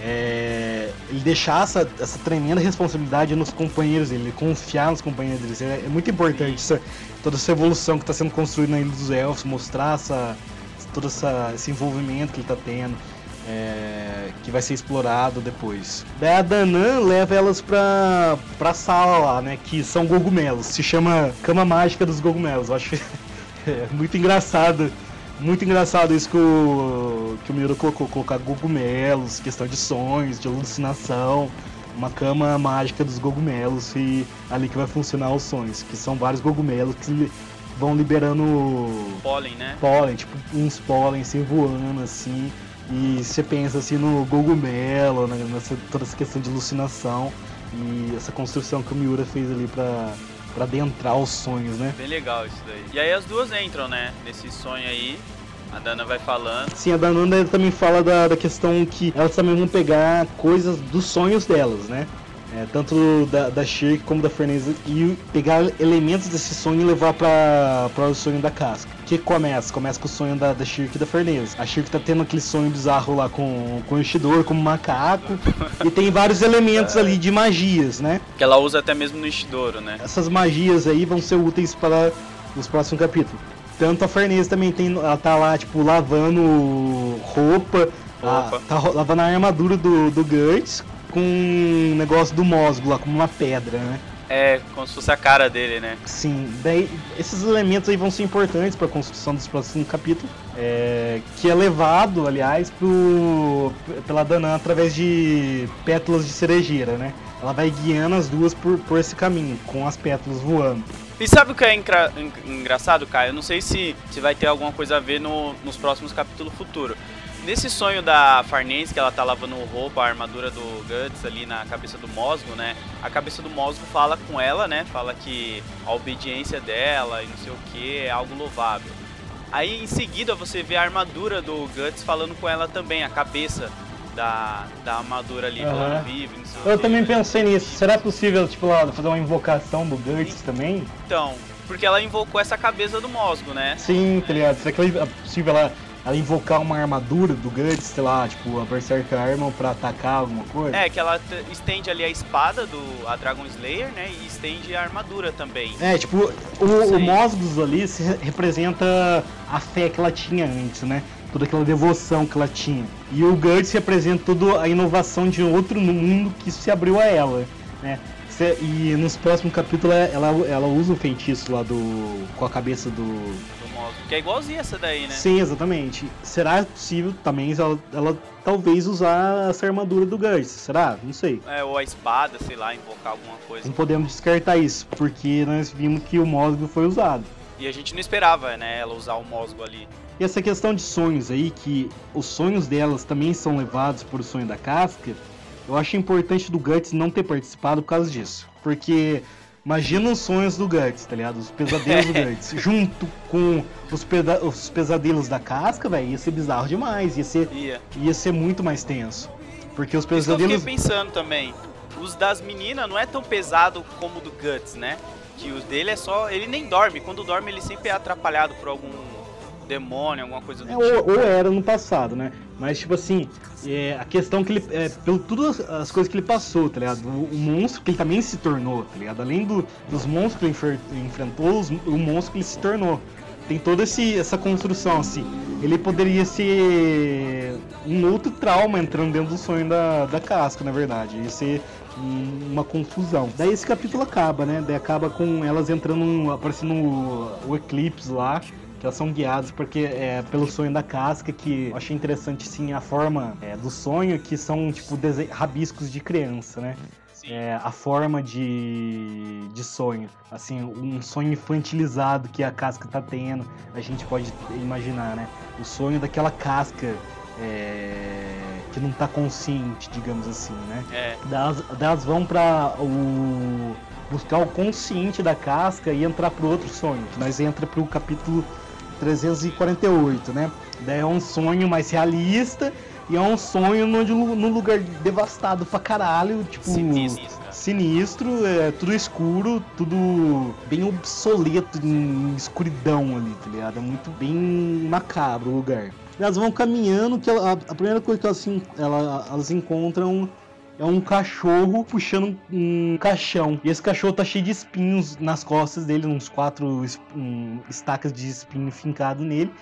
é, ele deixar essa, essa tremenda responsabilidade nos companheiros dele, ele confiar nos companheiros dele. É, é muito importante essa, toda essa evolução que está sendo construída na Ilha dos Elfos, mostrar essa, todo essa, esse envolvimento que ele está tendo. É, que vai ser explorado depois. Daí a Danan leva elas pra, pra sala lá, né? Que são cogumelos. Se chama Cama Mágica dos Cogumelos. Eu acho é, muito engraçado. Muito engraçado isso que o, que o Miro colocou, colocar cogumelos, questão de sonhos, de alucinação, uma cama mágica dos cogumelos e ali que vai funcionar os sonhos, que são vários cogumelos que vão liberando
Pólen, né?
pólen, tipo uns pólen assim voando assim. E você pensa assim no cogumelo, né, nessa toda essa questão de alucinação e essa construção que o Miura fez ali pra, pra adentrar os sonhos, né?
Bem legal isso daí. E aí as duas entram, né? Nesse sonho aí. A Dana vai falando.
Sim, a Dananda também fala da, da questão que elas também vão pegar coisas dos sonhos delas, né? É, tanto da, da Shirk como da Ferneza e pegar elementos desse sonho e levar pra, pra o sonho da casca. O que começa? Começa com o sonho da, da Shirk e da Ferneza. A Shirk tá tendo aquele sonho bizarro lá com, com o Ishidor, como macaco, e tem vários elementos ali de magias, né?
Que ela usa até mesmo no Ishidoro, né?
essas magias aí vão ser úteis para os próximos capítulos. Tanto a Farnese também tem, ela tá lá, tipo, lavando roupa, a- tá lavando a armadura do, do Guts com um negócio do Mosgo lá, como uma pedra, né?
É, como se fosse a cara dele, né?
Sim, daí esses elementos aí vão ser importantes para a construção dos próximos capítulos, é, que é levado, aliás, pro, pela Danan através de pétalas de cerejeira, né? Ela vai guiando as duas por, por esse caminho, com as pétalas voando.
E sabe o que é engra- en- engraçado, Caio? Eu não sei se, se vai ter alguma coisa a ver no- nos próximos capítulos futuros. Nesse sonho da Farnese, que ela tá lavando roupa, a armadura do Guts ali na cabeça do Mosgo, né? A cabeça do Mosgo fala com ela, né? Fala que a obediência dela e não sei o que é algo louvável. Aí em seguida você vê a armadura do Guts falando com ela também, a cabeça da, da armadura ali,
Aham.
falando vive, não sei o
Eu
quê,
também
né?
pensei nisso. Será possível, tipo, lá, fazer uma invocação do Guts também?
Então, porque ela invocou essa cabeça do Mosgo, né?
Sim, tá ligado? Será que é possível ela, ela invocar uma armadura do Guts, sei lá, tipo, a Berserker Armor pra atacar alguma coisa?
É, que ela estende ali a espada do a Dragon Slayer, né? E estende a armadura também.
É, tipo, o, o
Sim.
Mosgos ali se re- representa a fé que ela tinha antes, né? Toda aquela devoção que ela tinha. E o Guts representa toda a inovação de outro mundo que se abriu a ela, né? E nos próximos capítulos ela, ela usa o feitiço lá do. com a cabeça do.
Que é igualzinha essa daí, né?
Sim, exatamente. Será possível também ela, ela talvez usar essa armadura do Guts? Será? Não sei.
É, ou a espada, sei lá, invocar alguma coisa.
Não podemos descartar isso, porque nós vimos que o Mosgo foi usado.
E a gente não esperava, né? Ela usar o Mosgo ali.
E essa questão de sonhos aí, que os sonhos delas também são levados por o sonho da casca, eu acho importante do Guts não ter participado por causa disso. Porque imagina os sonhos do Guts, tá ligado? Os pesadelos do Guts, junto com os, os pesadelos da casca, velho, ia ser bizarro demais, ia ser,
Ia.
ia ser muito mais tenso. Porque os
Isso que eu fiquei
pesadelos.
pensando também. Os das meninas não é tão pesado como o do Guts, né? Que os dele é só. Ele nem dorme. Quando dorme, ele sempre é atrapalhado por algum demônio, alguma coisa do
É,
tipo.
ou, ou era no passado, né? Mas, tipo assim, é, a questão que ele. É, pelo todas as coisas que ele passou, tá ligado? O, o monstro que ele também se tornou, tá ligado? Além do, dos monstros que ele enfer- enfrentou, os- o monstro que ele se tornou. Tem toda esse, essa construção, assim. Ele poderia ser um outro trauma entrando dentro do sonho da, da casca, na verdade. Ia ser um- uma confusão. Daí esse capítulo acaba, né? Daí acaba com elas entrando, aparecendo o, o eclipse lá elas são guiadas porque é pelo sonho da casca que eu achei interessante sim a forma é, do sonho que são tipo rabiscos de criança né é, a forma de, de sonho assim um sonho infantilizado que a casca tá tendo a gente pode imaginar né o sonho daquela casca é, que não tá consciente digamos assim né
É.
das, das vão para o buscar o consciente da casca e entrar pro outro sonho. Nós entra pro capítulo 348, né? Daí é um sonho mais realista e é um sonho no, num lugar devastado pra caralho, tipo
Sinistro.
sinistro, é tudo escuro, tudo bem obsoleto em escuridão ali, tá ligado? É muito bem macabro o lugar. Elas vão caminhando, que a, a primeira coisa que elas, elas encontram é um cachorro puxando um caixão. E esse cachorro tá cheio de espinhos nas costas dele, uns quatro um, estacas de espinho fincado nele.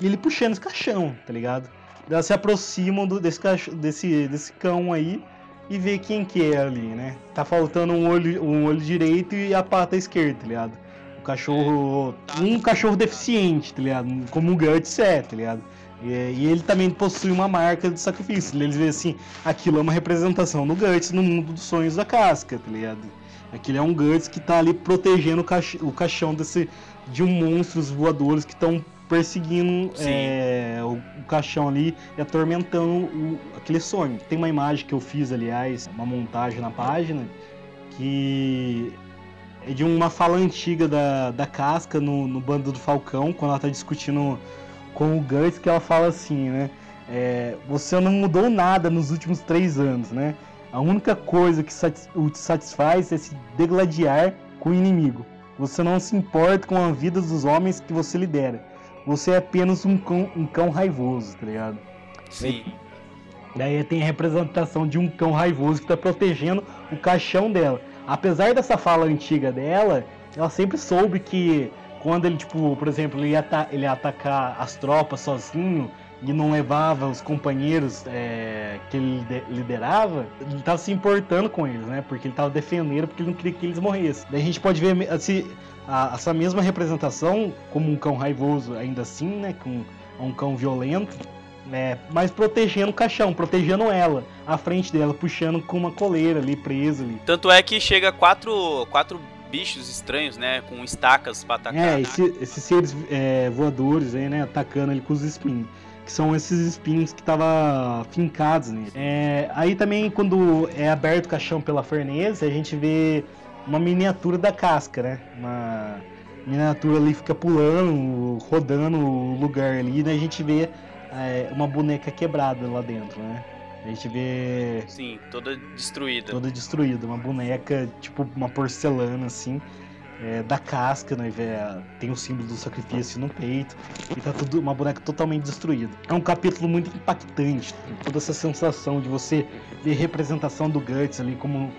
E ele puxando esse caixão, tá ligado? Elas se aproximam do- desse, cacho- desse, desse cão aí e vê quem que é ali, né? Tá faltando um olho, um olho direito e a pata esquerda, tá ligado? O cachorro. Um cachorro deficiente, tá ligado? Como o Guts é, tá ligado? E, e ele também possui uma marca de sacrifício. Eles veem assim, aquilo é uma representação do Guts no mundo dos sonhos da casca, tá ligado? Aquilo é um Guts que tá ali protegendo o, cach o caixão desse, de um monstros voadores que estão perseguindo é, o, o caixão ali e atormentando o- aquele sonho. Tem uma imagem que eu fiz, aliás, uma montagem na página, que é de uma fala antiga da, da Casca no, no Bando do Falcão, quando ela tá discutindo com o Guts, que ela fala assim, né? é, você não mudou nada nos últimos três anos, né? A única coisa que satis- o te satisfaz é se degladiar com o inimigo. Você não se importa com a vida dos homens que você lidera. Você é apenas um cão, um cão raivoso, tá ligado?
Sim.
Daí tem a representação de um cão raivoso que tá protegendo o caixão dela. Apesar dessa fala antiga dela, ela sempre soube que quando ele, tipo, por exemplo, ele ia, ele ia atacar as tropas sozinho e não levava os companheiros é, que ele lide- liderava, ele tava se importando com eles, né? Porque ele tava defendendo, porque ele não queria que eles morressem. Daí a gente pode ver assim, a- essa mesma representação como um cão raivoso, ainda assim, né? Com um cão violento, né? Mas protegendo o caixão, protegendo ela, à frente dela, puxando com uma coleira ali, presa ali.
Tanto é que chega quatro, quatro bichos estranhos, né? Com estacas pra atacar.
É, esse- esses seres é, voadores aí, né, atacando ele com os espinhos. Que são esses espinhos que estavam fincados nele. É, aí também, quando é aberto o caixão pela Farnese, a gente vê uma miniatura da casca, né? Uma miniatura ali fica pulando, rodando o lugar ali, daí a gente vê é, uma boneca quebrada lá dentro, né? A gente vê
Sim, toda destruída.
toda destruída, uma boneca, tipo uma porcelana assim, é, da casca, né? Tem o símbolo do sacrifício no peito, e tá tudo uma boneca totalmente destruída. É um capítulo muito impactante, toda essa sensação de você ver representação do Guts ali como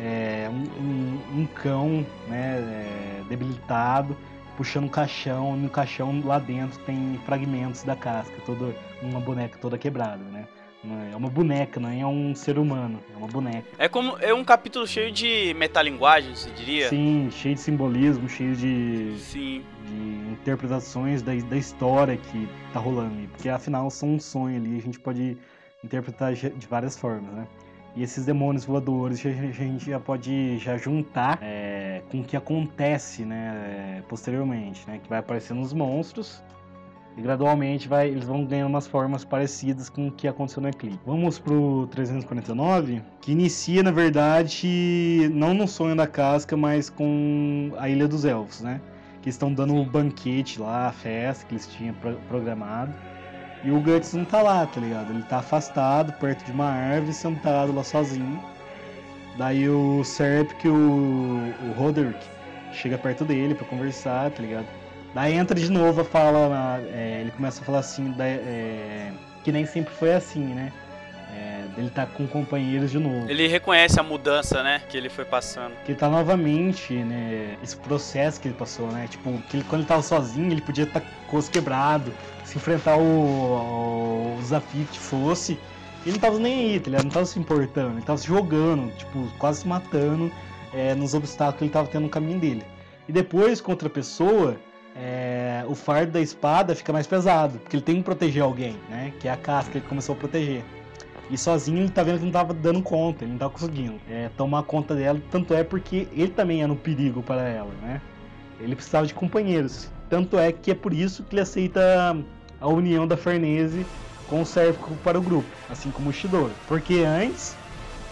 é, um, um- um cão, né? é, debilitado. Puxando um caixão, e no caixão lá dentro tem fragmentos da casca, toda uma boneca toda quebrada, né? Não É uma boneca, não é um ser humano, é uma boneca.
É como é um capítulo cheio de metalinguagem, você diria?
Sim, cheio de simbolismo, cheio de,
Sim.
de interpretações da, da história que tá rolando ali. Porque afinal são um sonho ali, a gente pode interpretar de várias formas, né? E esses demônios voadores a gente a gente já pode já juntar é, com o que acontece, né, é, posteriormente, né? Que vai aparecendo os monstros e gradualmente vai, eles vão ganhando umas formas parecidas com o que aconteceu no Eclipse. Vamos pro 349, que inicia, na verdade, não no sonho da casca, mas com a Ilha dos Elfos, né? Que estão dando o banquete lá, a festa que eles tinham pro- programado. E o Guts não tá lá, tá ligado? Ele tá afastado, perto de uma árvore, sentado lá sozinho. Daí o Serp, que o, o Roderick, chega perto dele pra conversar, tá ligado? Daí entra de novo a fala, na- é, ele começa a falar assim, da- é, que nem sempre foi assim, né? É, dele tá com companheiros de novo.
Ele reconhece a mudança, né? Que ele foi passando.
Que ele tá novamente, né? Esse processo que ele passou, né? Tipo, que ele- quando ele tava sozinho, ele podia estar com o osso quebrado, se enfrentar o, o, o desafio que fosse. Ele não tava nem aí, tá ligado? Não tava se importando, ele tava se jogando, tipo, quase se matando é, nos obstáculos que ele tava tendo no caminho dele. E depois, com outra pessoa, é, o fardo da espada fica mais pesado, porque ele tem que proteger alguém, né? Que é a casca que ele começou a proteger. E sozinho ele tá vendo que não tava dando conta, ele não tava conseguindo é, tomar conta dela, tanto é porque ele também era um perigo para ela, né? Ele precisava de companheiros. Tanto é que é por isso que ele aceita a união da Farnese com o Sérfico para o grupo, assim como o Shidoro. Porque antes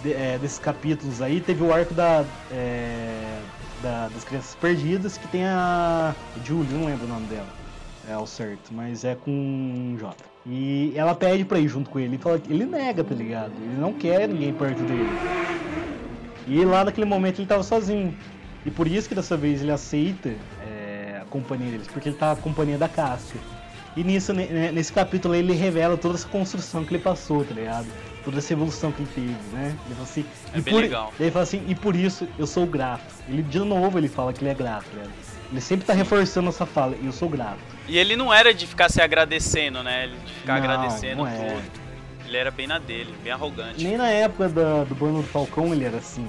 de- é, desses capítulos aí, teve o arco da, é, da- das crianças perdidas, que tem a Julie, não lembro o nome dela, é o certo, mas é com J. E ela pede pra ir junto com ele, fala ele nega, tá ligado? Ele não quer ninguém perto dele. E lá naquele momento ele tava sozinho. E por isso que dessa vez ele aceita é, a companhia deles, porque ele tá a companhia da casca. E nisso, ne- ne- nesse capítulo ele revela toda essa construção que ele passou, tá ligado? Toda essa evolução que ele teve, né? Ele fala assim.
É
e
bem
por,
legal.
Ele fala assim, e por isso eu sou grato. Ele de novo ele fala que ele é grato, ligado? Ele sempre tá reforçando essa fala, eu sou grato.
E ele não era de ficar se agradecendo, né? Ele de ficar
Não,
agradecendo
não é.
tudo. Ele era bem na dele, bem arrogante.
Nem na época da- do do Falcão ele era assim.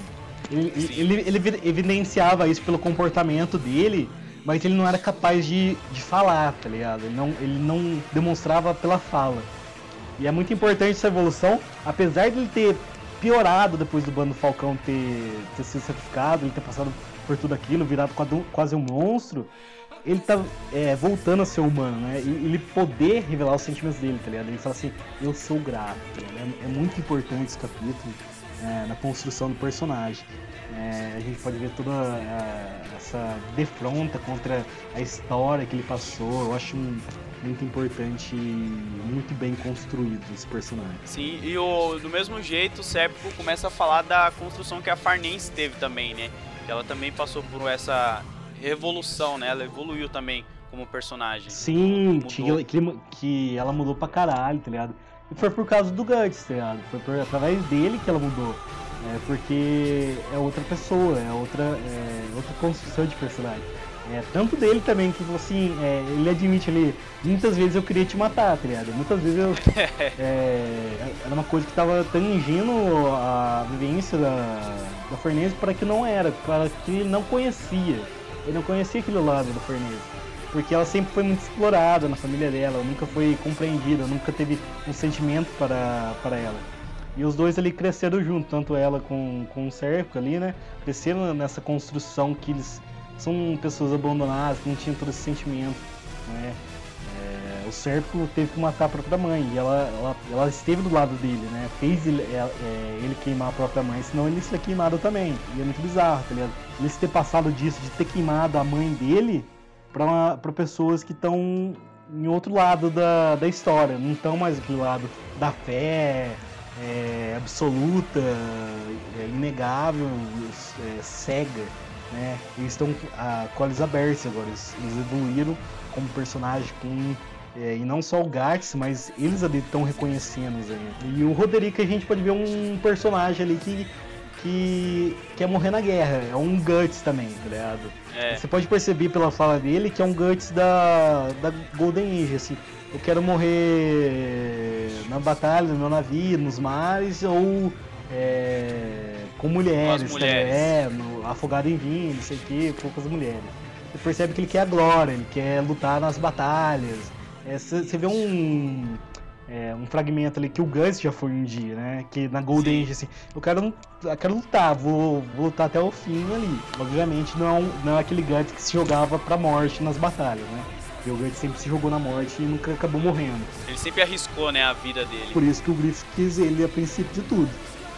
Ele, ele, ele evi- evidenciava isso pelo comportamento dele, mas ele não era capaz de, de falar, tá ligado? Ele não, ele não demonstrava pela fala. E é muito importante essa evolução, apesar de ele ter piorado depois do bando do Falcão ter, ter sido sacrificado, ele ter passado por tudo aquilo, virado quase- um monstro, ele tá é, voltando a ser humano, né? E ele poder revelar os sentimentos dele, tá ligado? Ele fala assim, eu sou grato. ligado? É, é muito importante esse capítulo é, na construção do personagem. É, a gente pode ver toda é, essa defronta contra a história que ele passou. Eu acho um- muito importante e muito bem construído esse personagem.
Sim, e o, do mesmo jeito o Sérpico começa a falar da construção que a Farnense teve também, né? Que ela também passou por essa revolução, né? Ela evoluiu também como personagem.
Sim, tinha- que, que ela mudou pra caralho, tá ligado? E foi por causa do Guts, tá ligado? Foi por, através dele que ela mudou. É, porque é outra pessoa, é outra, é outra construção de personagem. É, tanto dele também, que assim, é, ele admite ali, muitas vezes eu queria te matar, tá ligado? Muitas vezes eu. é, era uma coisa que tava tangindo a vivência da, da Farnese para que não era, para que ele não conhecia. Ele não conhecia aquele lado da Farnese. Porque ela sempre foi muito explorada na família dela, nunca foi compreendida, nunca teve um sentimento para, para ela. E os dois ali cresceram junto, tanto ela com, com o Serco ali, né? Cresceram nessa construção que eles são pessoas abandonadas, que não tinham todo esse sentimento, né? É, o Serco teve que matar a própria mãe e ela, ela, ela esteve do lado dele, né? Fez ele, é, é, ele queimar a própria mãe, senão ele seria queimado também. E é muito bizarro, tá ligado? Ele ter passado disso, de ter queimado a mãe dele para pessoas que estão em outro lado da, da história, não estão mais aquele lado da fé é, absoluta, é, inegável, é, cega, né? Eles estão ah, com olhos abertos agora, eles, eles evoluíram como personagem, com, é, e não só o Gax, mas eles ali estão reconhecendo aí. E o Roderick a gente pode ver um personagem ali que que quer morrer na guerra, é um Guts também, tá ligado?
É,
Você pode perceber pela fala dele que é um Guts da, da Golden Age, assim. Eu quero morrer na batalha, no meu navio, nos mares, ou é, com mulheres,
Com mulheres.
é, afogado em vinho, não sei o que, poucas mulheres. Você percebe que ele quer a glória, ele quer lutar nas batalhas. É, Você você vê um, é, um fragmento ali que o Guts já foi um dia, né? Que na Golden
Sim.
Age, assim, eu quero, eu quero lutar, vou, vou lutar até o fim ali. Obviamente não é, não é aquele Guts que se jogava pra morte nas batalhas, né? E o Guts sempre se jogou na morte e nunca acabou morrendo.
ele sempre arriscou, né, a vida dele.
Por isso que o Griff quis ele a princípio de tudo.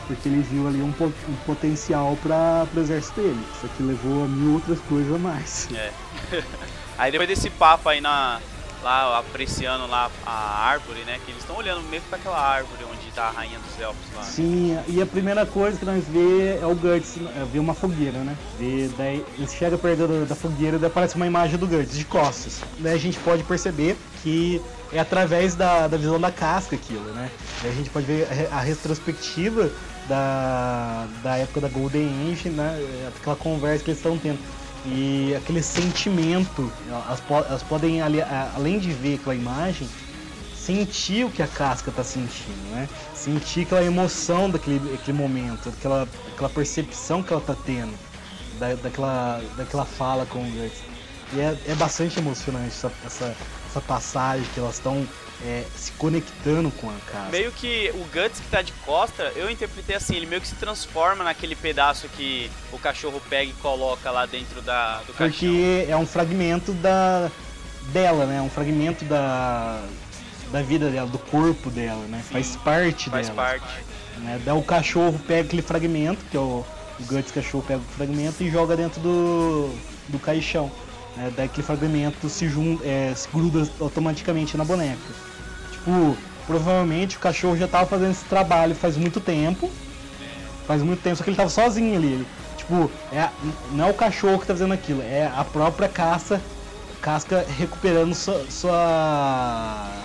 Porque ele viu ali um, um potencial para o exército dele. Isso aqui levou a mil outras coisas a mais.
É. Aí depois desse papo aí na. Lá apreciando lá a árvore, né? Que eles estão olhando que pra aquela árvore onde tá a rainha dos elfos lá.
Sim, e a primeira coisa que nós vê é o Guts, é, vê uma fogueira, né? Vê, daí ele chega perto da, da fogueira e daí aparece uma imagem do Guts de costas. Daí a gente pode perceber que é através da, da visão da casca aquilo, né? Daí a gente pode ver a, a retrospectiva da, da época da Golden Age, né? Aquela conversa que eles estão tendo. E aquele sentimento, elas, po- elas podem, ali- além de ver aquela imagem, sentir o que a casca tá sentindo, né? Sentir aquela emoção daquele, daquele momento, aquela, aquela percepção que ela tá tendo, da, daquela, daquela fala com o Guts. E é, é bastante emocionante essa, essa, essa passagem que elas estão é, se conectando com a casca.
Meio que o Guts que tá de costa, eu interpretei assim, ele meio que se transforma naquele pedaço que o cachorro pega e coloca lá dentro da, do caixão.
Porque é um fragmento da dela, né? Um fragmento da, da vida dela, do corpo dela, né?
Sim,
Faz parte
Faz
dela.
parte.
né? Daí o cachorro pega aquele fragmento, que é o, o Guts cachorro pega o fragmento e joga dentro do, do caixão. Né? Daí aquele fragmento se, jun, é, se gruda automaticamente na boneca. Tipo, provavelmente o cachorro já tava fazendo esse trabalho faz muito tempo. Faz muito tempo, só que ele tava sozinho ali. Tipo, é, não é o cachorro que tá fazendo aquilo, é a própria caça casca recuperando sua, sua,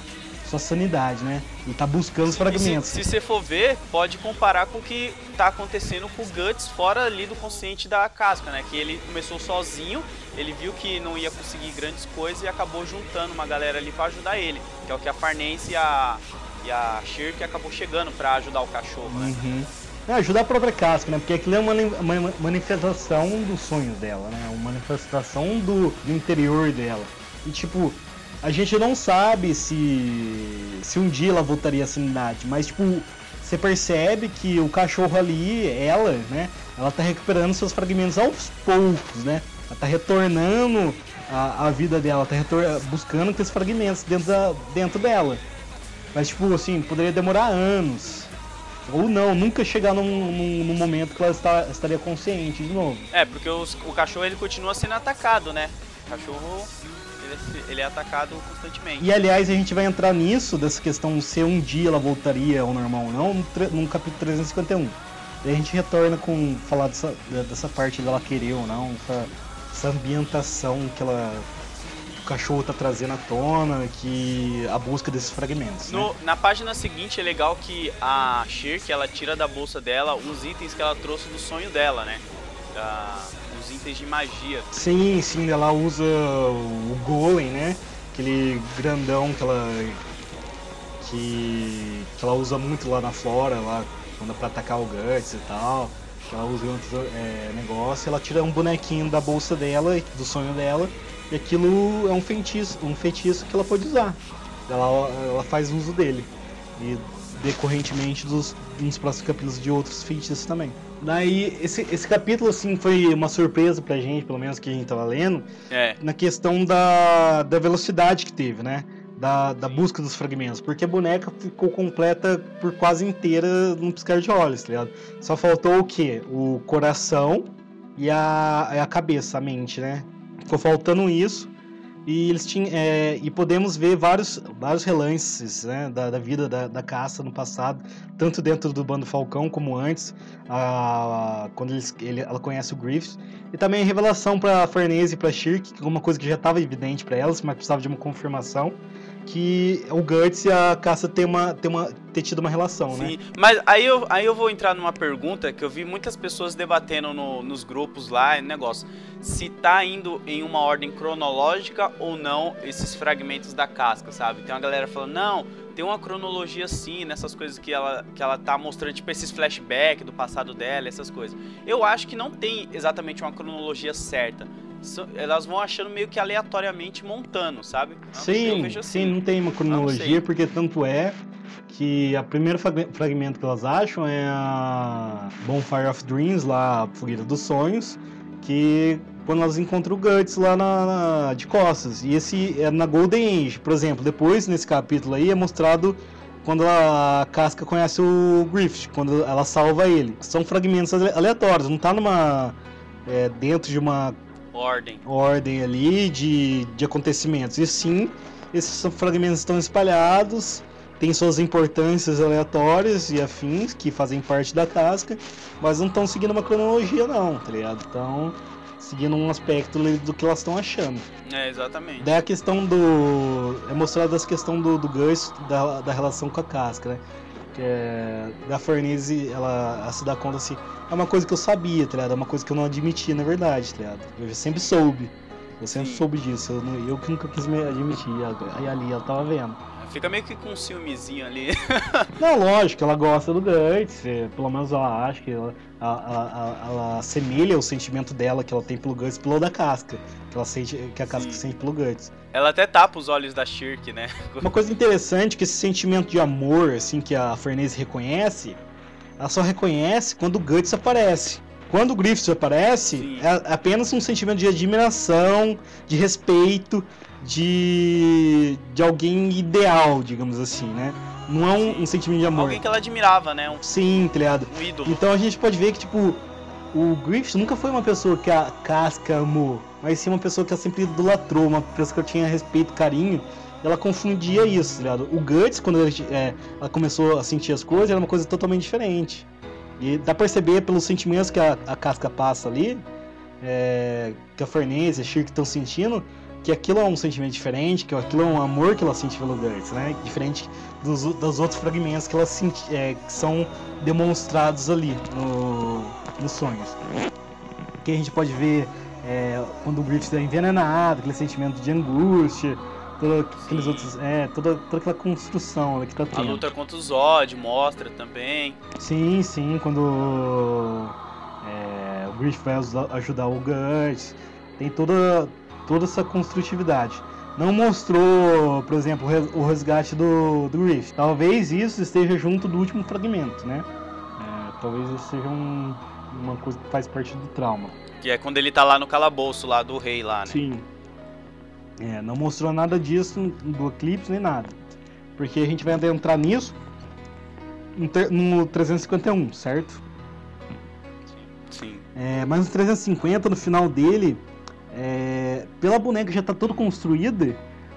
sua sanidade, né? E tá buscando os fragmentos.
se, se você for ver, pode comparar com o que tá acontecendo com o Guts fora ali do consciente da casca, né? Que ele começou sozinho, ele viu que não ia conseguir grandes coisas e acabou juntando uma galera ali pra ajudar ele. Que é o que a Farnese e a, e a Shirk acabou chegando pra ajudar o cachorro, né?
Uhum. É, ajudar a própria casca, né? Porque aquilo é uma, uma manifestação dos sonhos dela, né? Uma manifestação do, do interior dela. E tipo, a gente não sabe se se um dia ela voltaria à sanidade, mas tipo, você percebe que o cachorro ali, ela, né? Ela tá recuperando seus fragmentos aos poucos, né? Ela tá retornando a, a vida dela, tá buscando aqueles fragmentos dentro, da, dentro dela. Mas tipo, assim, poderia demorar anos. Ou não, nunca chegar num, num, num momento que ela está, estaria consciente de novo.
É, porque os- o cachorro ele continua sendo atacado, né? O cachorro ele, é- ele é atacado constantemente.
E aliás, a gente vai entrar nisso, dessa questão se um dia ela voltaria ao normal ou não, no, capítulo 351. Daí a gente retorna com falar dessa, dessa parte dela querer ou não, essa, essa ambientação que ela. O cachorro tá trazendo à tona, que a busca desses fragmentos. né?
No- na página seguinte é legal que a Shirk ela tira da bolsa dela uns itens que ela trouxe do sonho dela, né? Da, os itens de magia.
Sim, sim, ela usa o Golem, né? Aquele grandão que ela. que. que ela usa muito lá na Flora, lá, quando é pra atacar o Guts e tal. Que ela usa em outros é, negócios. Ela tira um bonequinho da bolsa dela, do sonho dela, e aquilo é um feitiço, um feitiço que ela pode usar. Ela, ela faz uso dele. E decorrentemente dos, nos próximos capítulos de outros feitiços também. Daí, esse, esse capítulo, assim, foi uma surpresa pra gente, pelo menos que a gente tava lendo,
É,
na questão da, da velocidade que teve, né? Da, da busca dos fragmentos. Porque a boneca ficou completa por quase inteira num piscar de olhos, tá ligado? Só faltou o quê? O coração e a, e a cabeça, a mente, né? Ficou faltando isso. E eles tinham. é, e podemos ver vários, vários relances né, da, da vida da, da caça no passado, tanto dentro do bando Falcão como antes, a, quando eles, ele, ela conhece o Griffith. E também a revelação pra Farnese e pra Shirk, é uma coisa que já estava evidente pra elas, mas precisava de uma confirmação, que o Guts e a caça tem uma, tem uma, ter tido uma relação, né?
sim. Mas aí eu, aí eu vou entrar numa pergunta que eu vi muitas pessoas debatendo no- nos grupos lá, negócio. Se tá indo em uma ordem cronológica ou não esses fragmentos da casca, sabe? Tem uma galera falando, não, tem uma cronologia sim nessas coisas que ela, que ela tá mostrando, tipo esses flashbacks do passado dela, essas coisas. Eu acho que não tem exatamente uma cronologia certa. Elas vão achando meio que aleatoriamente montando, sabe? Eu
Sim, sim,
assim.
não tem uma
sei.
cronologia, porque tanto é que o primeiro frag- fragmento que elas acham é a Bonfire of Dreams, lá, a Fogueira dos Sonhos, que quando elas encontram o Guts lá na, na- de costas. E esse é na Golden Age, por exemplo. Depois, nesse capítulo aí, é mostrado quando a, a Casca conhece o Griffith, quando ela salva ele. São fragmentos ale- aleatórios, não tá numa... é, dentro de uma
Ordem.
ordem ali de, de acontecimentos. E sim, esses fragmentos estão espalhados, têm suas importâncias aleatórias e afins que fazem parte da casca, mas não estão seguindo uma cronologia não, tá ligado? Estão seguindo um aspecto ali do que elas estão achando.
É, exatamente.
Daí a questão do. É mostrada essa questão do, do Gus, da, da relação com a casca, né? Que é, da Farnese, ela, se dá conta assim, é uma coisa que eu sabia, tá ligado? É uma coisa que eu não admitia, na verdade, tá ligado? Eu sempre soube. Eu sempre
Sim.
soube disso. Eu, não- eu que nunca quis me admitir. Aí ali ela tava vendo.
Fica meio que com um ciúmezinho ali.
Não, lógico, ela gosta do Guts, é, pelo menos ela acha que ela, ela assemelha o sentimento dela que ela tem pelo Guts pelo da casca. Que ela sente, que a casca
Sim.
sente pelo Guts.
Ela até tapa os olhos da Shirk, né?
Uma coisa interessante é que esse sentimento de amor, assim, que a Farnese reconhece, ela só reconhece quando o Guts aparece. Quando o Griffith aparece,
Sim.
é apenas um sentimento de admiração, de respeito, de, de alguém ideal, digamos assim, né? Não é um, um sentimento de amor.
Alguém que ela admirava, né? Um,
Sim, tá ligado?
um ídolo.
Então a gente pode ver que, tipo, o Griffith nunca foi uma pessoa que a Casca amou, mas sim uma pessoa que ela sempre idolatrou, uma pessoa que eu tinha respeito, carinho. Ela confundia isso, tá ligado? O Guts, quando ela, é, ela começou a sentir as coisas, era uma coisa totalmente diferente. E dá pra perceber pelos sentimentos que a, a Casca passa ali, é, que a Farnese e a Shirk estão sentindo, que aquilo é um sentimento diferente, que aquilo é um amor que ela sente pelo Guts, né? Diferente dos, dos outros fragmentos que ela é, que são demonstrados ali no, nos sonhos. Que a gente pode ver é, quando o Griffith é envenenado, aquele sentimento de angústia, todos aqueles outros, é, toda, toda aquela construção né, que tá
A
tendo.
luta contra o Zod mostra também.
Sim, sim, quando é, o Griff vai ajuda- ajudar o Guts, tem toda, toda essa construtividade. Não mostrou, por exemplo, o resgate do, do Griff. Talvez isso esteja junto do último fragmento, né? É, talvez isso seja um- uma coisa que faz parte do trauma.
Que é quando ele tá lá no calabouço lá do rei lá, né?
Sim. É, não mostrou nada disso do Eclipse nem nada. Porque a gente vai adentrar nisso no ter- no 351, certo?
Sim.
É, mas no 350, no final dele, é, pela boneca já tá toda construída,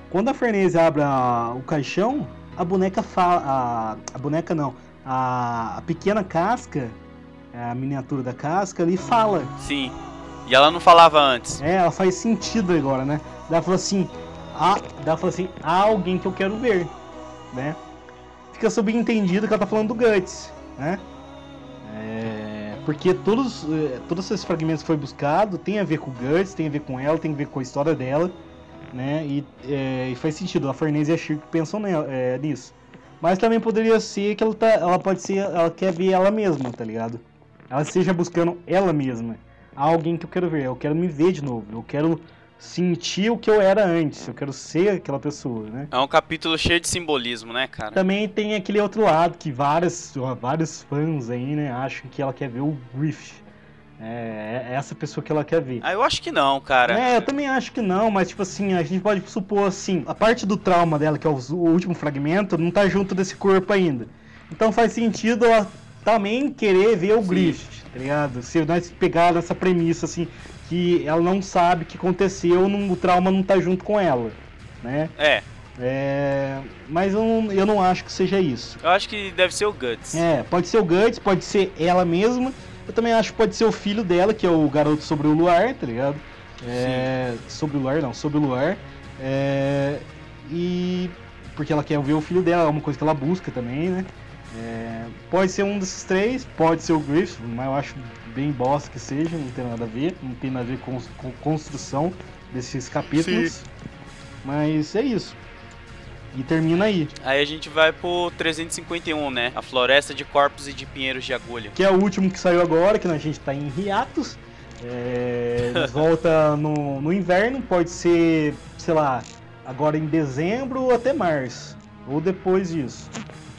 quando a Farnese abre a- o caixão, a boneca fala. A, a boneca não. A, a pequena casca, a miniatura da casca ali fala.
Sim. E ela não falava antes.
É, ela faz sentido agora, né? Ela fala assim, ah, fala assim, há alguém que eu quero ver, né? Fica subentendido que ela tá falando do Guts, né? É, porque todos, eh, todos esses fragmentos que foi buscado tem a ver com o Guts, tem a ver com ela, tem a ver com a história dela, né? E, é, e faz sentido, a Farnese e a Shirk pensam nela- é, nisso. Mas também poderia ser que ela, tá, ela pode ser, ela quer ver ela mesma, tá ligado? Ela esteja buscando ela mesma há alguém que eu quero ver, eu quero me ver de novo, eu quero sentir o que eu era antes, eu quero ser aquela pessoa, né?
É um capítulo cheio de simbolismo, né, cara?
Também tem aquele outro lado que vários, vários fãs aí, né, acham que ela quer ver o Griff. É, é essa pessoa que ela quer ver.
Ah, eu acho que não, cara.
É, eu também acho que não, mas tipo assim, a gente pode supor assim, a parte do trauma dela, que é o, o último fragmento, não tá junto desse corpo ainda. Então faz sentido ela também querer ver o. Griffith, tá ligado? Se nós pegar essa premissa assim, que ela não sabe o que aconteceu, não- o trauma não tá junto com ela, né?
É,
É, mas eu não, eu não acho que seja isso.
eu acho que deve ser o Guts.
É, pode ser o Guts, pode ser ela mesma. Eu também acho que pode ser o filho dela, que é o garoto sobre o luar, tá ligado? É, sobre o luar, não, sobre o luar. É, e porque ela quer ver o filho dela, é uma coisa que ela busca também, né? É, pode ser um desses três, pode ser o Griff, mas eu acho bem bosta que seja, não tem nada a ver, não tem nada a ver com, com construção desses capítulos. Mas é isso. E termina aí.
Aí a gente vai pro 351, né? A floresta de corpos e de pinheiros de agulha.
que é o último que saiu agora, que a gente tá em hiatus. É, eles volta no, no inverno, pode ser, sei lá, agora em dezembro ou até março. Ou depois disso.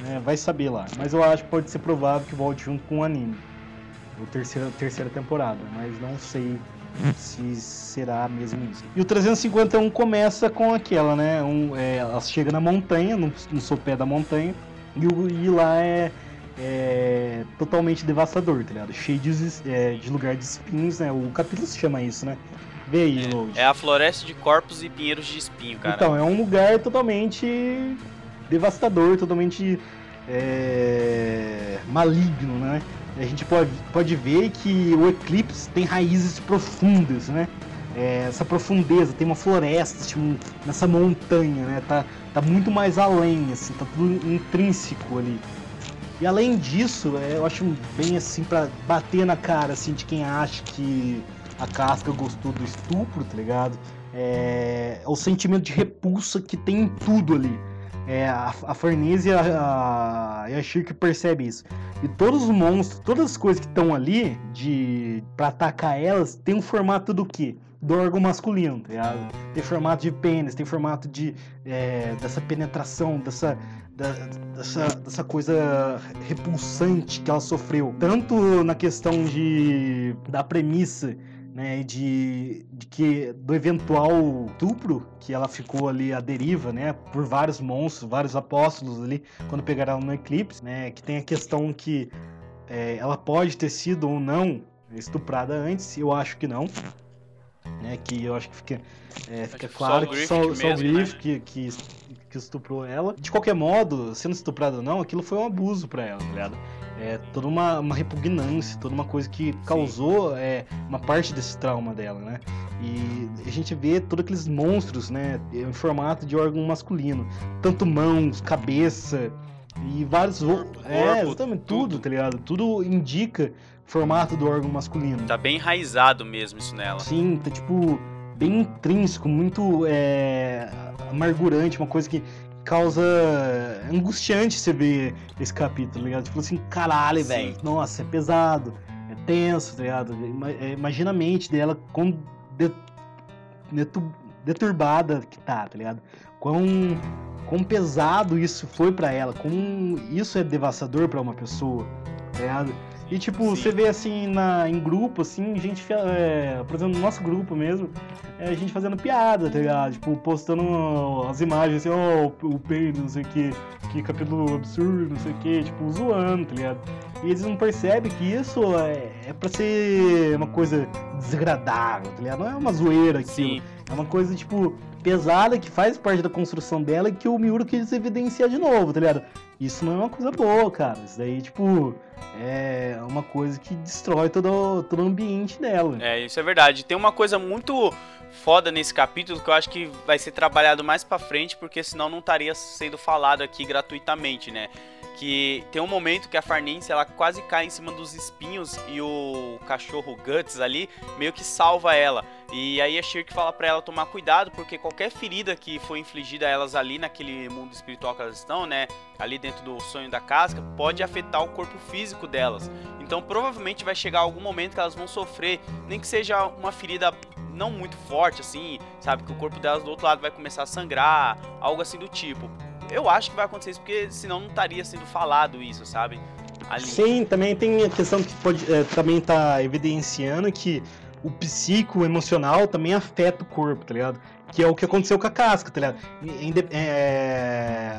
né, vai saber lá. Mas eu acho que pode ser provável que volte junto com o anime. O terceira, terceira temporada. Mas não sei se será mesmo isso. E o 351 começa com aquela, né? Um, é, ela chega na montanha, no, no sopé da montanha. E, o- e lá é, é totalmente devastador, tá ligado? Cheio de, é, de lugar de espinhos, né? O capítulo se chama isso, né? Vê aí, Load.
É a floresta de corpos e pinheiros de espinho, cara.
Então, é um lugar totalmente devastador, totalmente é, maligno, né? A gente pode, pode ver que o Eclipse tem raízes profundas, né? É, essa profundeza, tem uma floresta tipo, nessa montanha, né? Tá, tá muito mais além, assim, tá tudo intrínseco ali. E além disso, é, eu acho bem assim pra bater na cara assim de quem acha que a casca gostou do estupro, tá ligado? É, é o sentimento de repulsa que tem em tudo ali. É, a, Farnese e a, a, e a Shirk percebe isso. E todos os monstros, todas as coisas que estão ali de para atacar elas, tem um formato do quê? Do órgão masculino, tá? Tem formato de pênis, tem formato de é, dessa penetração, dessa, da- dessa, dessa coisa repulsante que ela sofreu. Tanto na questão de da premissa né, de, de que do eventual estupro que ela ficou ali à deriva, né, por vários monstros, vários apóstolos ali quando pegaram ela no eclipse, né, que tem a questão que é, ela pode ter sido ou não estuprada antes, eu acho que não, né, que eu acho que fica, é, fica
só
claro
o
que só,
Griffith
só o
mesmo, né?
Griffith que, que, que estuprou ela. De qualquer modo, sendo estuprada ou não, aquilo foi um abuso pra ela, tá ligado? É, toda uma, uma repugnância, toda uma coisa que causou é, uma parte desse trauma dela, né? E a gente vê todos aqueles monstros, né, em formato de órgão masculino, tanto mãos, cabeça e vários
Corpo,
é, exatamente
tudo.
tudo, tá ligado? Tudo indica formato do órgão masculino.
Tá bem enraizado mesmo isso nela.
Sim, tá tipo bem intrínseco, muito é, amargurante, uma coisa que causa angustiante você ver esse capítulo, tá ligado? Tipo assim, caralho, velho, nossa, é pesado, é tenso, tá ligado? É, Imagina a mente dela quão de- detu- deturbada que tá, tá ligado? Quão, quão pesado isso foi pra ela, quão isso é devastador pra uma pessoa, tá ligado? E tipo,
Sim.
você vê assim na, em grupo, assim, gente, é, por exemplo, no nosso grupo mesmo, é, gente fazendo piada, tá ligado? Tipo, postando as imagens assim, ó, o, o peido, não sei o que, que cabelo absurdo, não sei o que, tipo, zoando, tá ligado? E eles não percebem que isso é, é pra ser uma coisa desagradável, tá ligado? Não é uma zoeira aquilo.
Sim,
É uma coisa, tipo, pesada que faz parte da construção dela e que o Miura quis evidenciar de novo, tá ligado? Isso não é uma coisa boa, cara. Isso daí, tipo, é uma coisa que destrói todo, todo o ambiente dela.
é, isso é verdade. Tem uma coisa muito foda nesse capítulo que eu acho que vai ser trabalhado mais pra frente, porque senão não estaria sendo falado aqui gratuitamente, né? Que tem um momento que a Farnense ela quase cai em cima dos espinhos e o cachorro Guts ali meio que salva ela. E aí a Shirk fala pra ela tomar cuidado, porque qualquer ferida que foi infligida a elas ali naquele mundo espiritual que elas estão, né? Ali dentro do sonho da casca, pode afetar o corpo físico delas. Então provavelmente vai chegar algum momento que elas vão sofrer, nem que seja uma ferida não muito forte, assim, sabe? Que o corpo delas do outro lado vai começar a sangrar, algo assim do tipo. Eu acho que vai acontecer isso porque senão não estaria sendo falado isso, sabe? Ali.
Sim, também tem a questão que pode é, também tá evidenciando que o psico, o emocional também afeta o corpo, tá ligado? Que é o que aconteceu com a casca, tá ligado? É...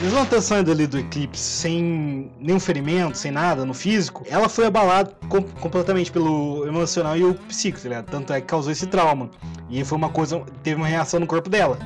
Mesmo a atenção ali do eclipse, sem nenhum ferimento, sem nada no físico, ela foi abalada com- completamente pelo emocional e o psico, tá ligado? Tanto é que causou esse trauma. E foi uma coisa, teve uma reação no corpo dela.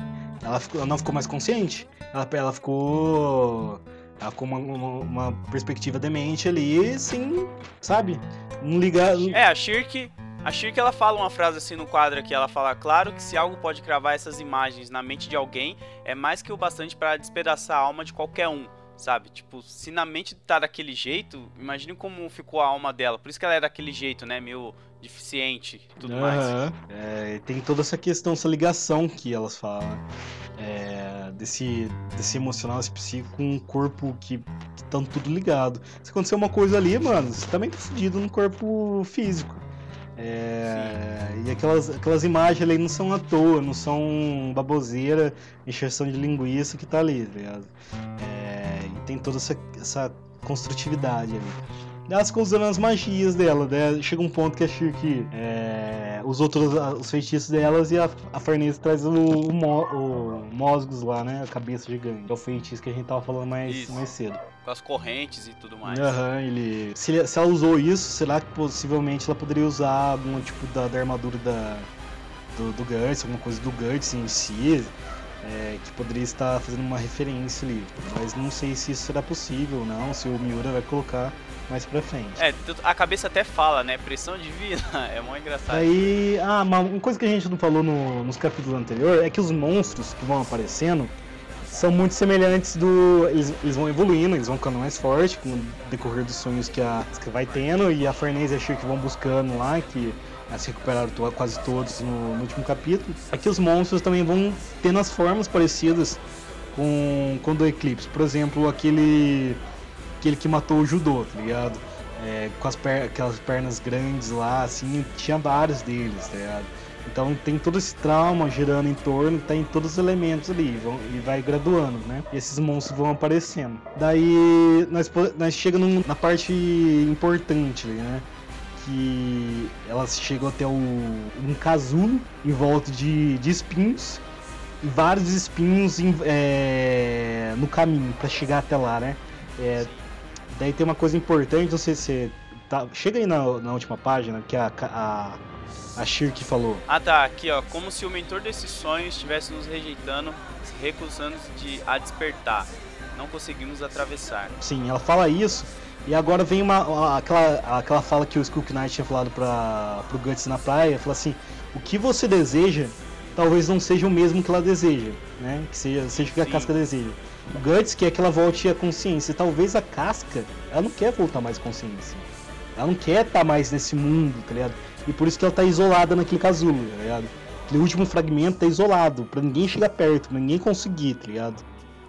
Ela, ficou- ela não ficou mais consciente. Ela, ela ficou. Ela ficou uma, uma, uma perspectiva demente ali, sem, sabe? Não ligar.
É, a Shirk, a Shirk ela fala uma frase assim no quadro aqui, ela fala: "Claro que se algo pode cravar essas imagens na mente de alguém, é mais que o bastante para despedaçar a alma de qualquer um." Sabe? Tipo, se na mente tá daquele jeito, imagine como ficou a alma dela. Por isso que ela é daquele jeito, né? Meio deficiente e tudo mais.
Aham. É, tem toda essa questão, essa ligação que elas falam. né? É, desse, desse emocional, esse psíquico com um corpo que estão tudo ligado. Se acontecer uma coisa ali, mano, você também tá fudido no corpo físico. É, e aquelas, aquelas imagens ali não são à toa, não são baboseira, encheção de linguiça que tá ali, tá ligado? É, e tem toda essa, essa construtividade ali. Elas usando as magias dela, né? Chega um ponto que a Shirk é, os outros os feitiços delas e a, a Farnese traz o, o, Mo- o Mosgos lá, né? A cabeça gigante. É o feitiço que a gente tava falando mais,
Isso.
mais cedo.
Com as correntes e tudo mais.
Aham, ele. Se, se ela usou isso, será que possivelmente ela poderia usar algum tipo da, da armadura da, do, do Guts, alguma coisa do Guts em si, é, que poderia estar fazendo uma referência ali. Mas não sei se isso será possível ou não, se o Miura vai colocar mais pra frente.
É, a cabeça até fala, né? Pressão divina. É mó engraçado.
Aí, ah, uma, uma coisa que a gente não falou no- nos capítulos anteriores é que os monstros que vão aparecendo são muito semelhantes do. Eles, eles vão evoluindo, eles vão ficando mais fortes com o decorrer dos sonhos que a que vai tendo, e a Farnese e a Shirk vão buscando lá, que se recuperaram quase todos no, no último capítulo. Aqui os monstros também vão tendo as formas parecidas com, com do Eclipse. Por exemplo, aquele. aquele que matou o judô, tá ligado? É, com as per- aquelas pernas grandes lá, assim, tinha vários deles, tá ligado? Então tem todo esse trauma girando em torno, tem todos os elementos ali, vão- e vai graduando, né? E esses monstros vão aparecendo. Daí nós, nós chegamos na parte importante, né? Que elas chegam até o, um casulo em volta de, de espinhos, e vários espinhos em- é, no caminho para chegar até lá, né? É, daí tem uma coisa importante, não sei se você tá, chega aí na, na última página que a, a, a Shirk falou.
Ah tá, aqui ó, como se o mentor desses sonhos estivesse nos rejeitando, se recusando de a despertar. Não conseguimos atravessar.
Sim, ela fala isso E agora vem uma, aquela, aquela fala que o Skook Knight tinha falado para pro Guts na praia, falou assim, o que você deseja talvez não seja o mesmo que ela deseja, né? Que seja, seja o que a
Sim.
casca deseja. O Guts quer que ela volte à consciência. E talvez a casca, ela não quer voltar mais à consciência. Ela não quer estar mais nesse mundo, tá ligado? E por isso que ela tá isolada naquele casulo, tá ligado? Aquele último fragmento tá isolado, pra ninguém chegar perto, pra ninguém conseguir, tá ligado?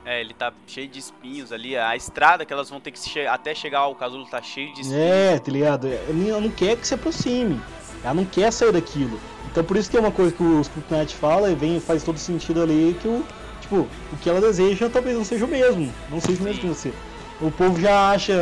É, ele tá cheio de espinhos ali. A estrada que elas vão ter que che até chegar ao casulo tá cheio de espinhos.
É, tá ligado? Ela não quer que se aproxime. Ela não quer sair daquilo. Então por isso que é uma coisa que o Scriptnet fala e vem, faz todo sentido ali que o. Tipo, o que ela deseja talvez não seja o mesmo. Não seja o mesmo que você. O povo já acha,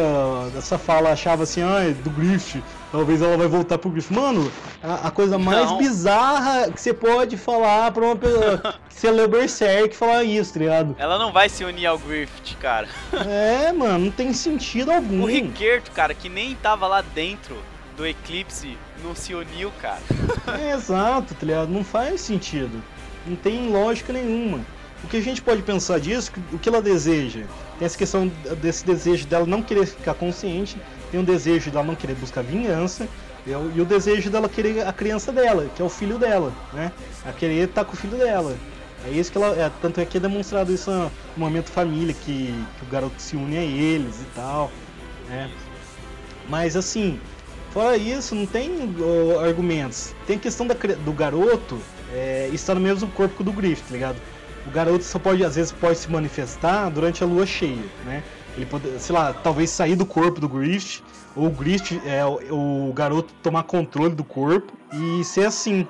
essa fala achava assim, ah, é do Grift, talvez ela vai voltar pro Grift. Mano, a, a coisa mais
Não.
bizarra que você pode falar pra uma pessoa. que você Berserk falar isso, tá ligado?
Ela não vai se unir ao Griffith, cara.
É, mano, não tem sentido algum.
O Riquerto, cara, que nem tava lá dentro do Eclipse, não se uniu, cara.
É, exato, tá ligado? Não faz sentido. Não tem lógica nenhuma. O que a gente pode pensar disso, o que ela deseja? Tem essa questão desse desejo dela não querer ficar consciente, tem o desejo dela não querer buscar vingança, e o, e o desejo dela querer a criança dela, que é o filho dela, né? A querer estar com o filho dela. É isso que ela. É, tanto é que é demonstrado isso no momento família, que, que o garoto se une a eles e tal. Né? Mas assim, fora isso, não tem argumentos. Tem a questão da do garoto é, estar no mesmo corpo do Griff, tá ligado? O garoto só pode, às vezes, pode se manifestar durante a lua cheia, né? Ele pode, sei lá, talvez sair do corpo do Grift, ou o Grift, é, o, garoto tomar controle do corpo e ser assim,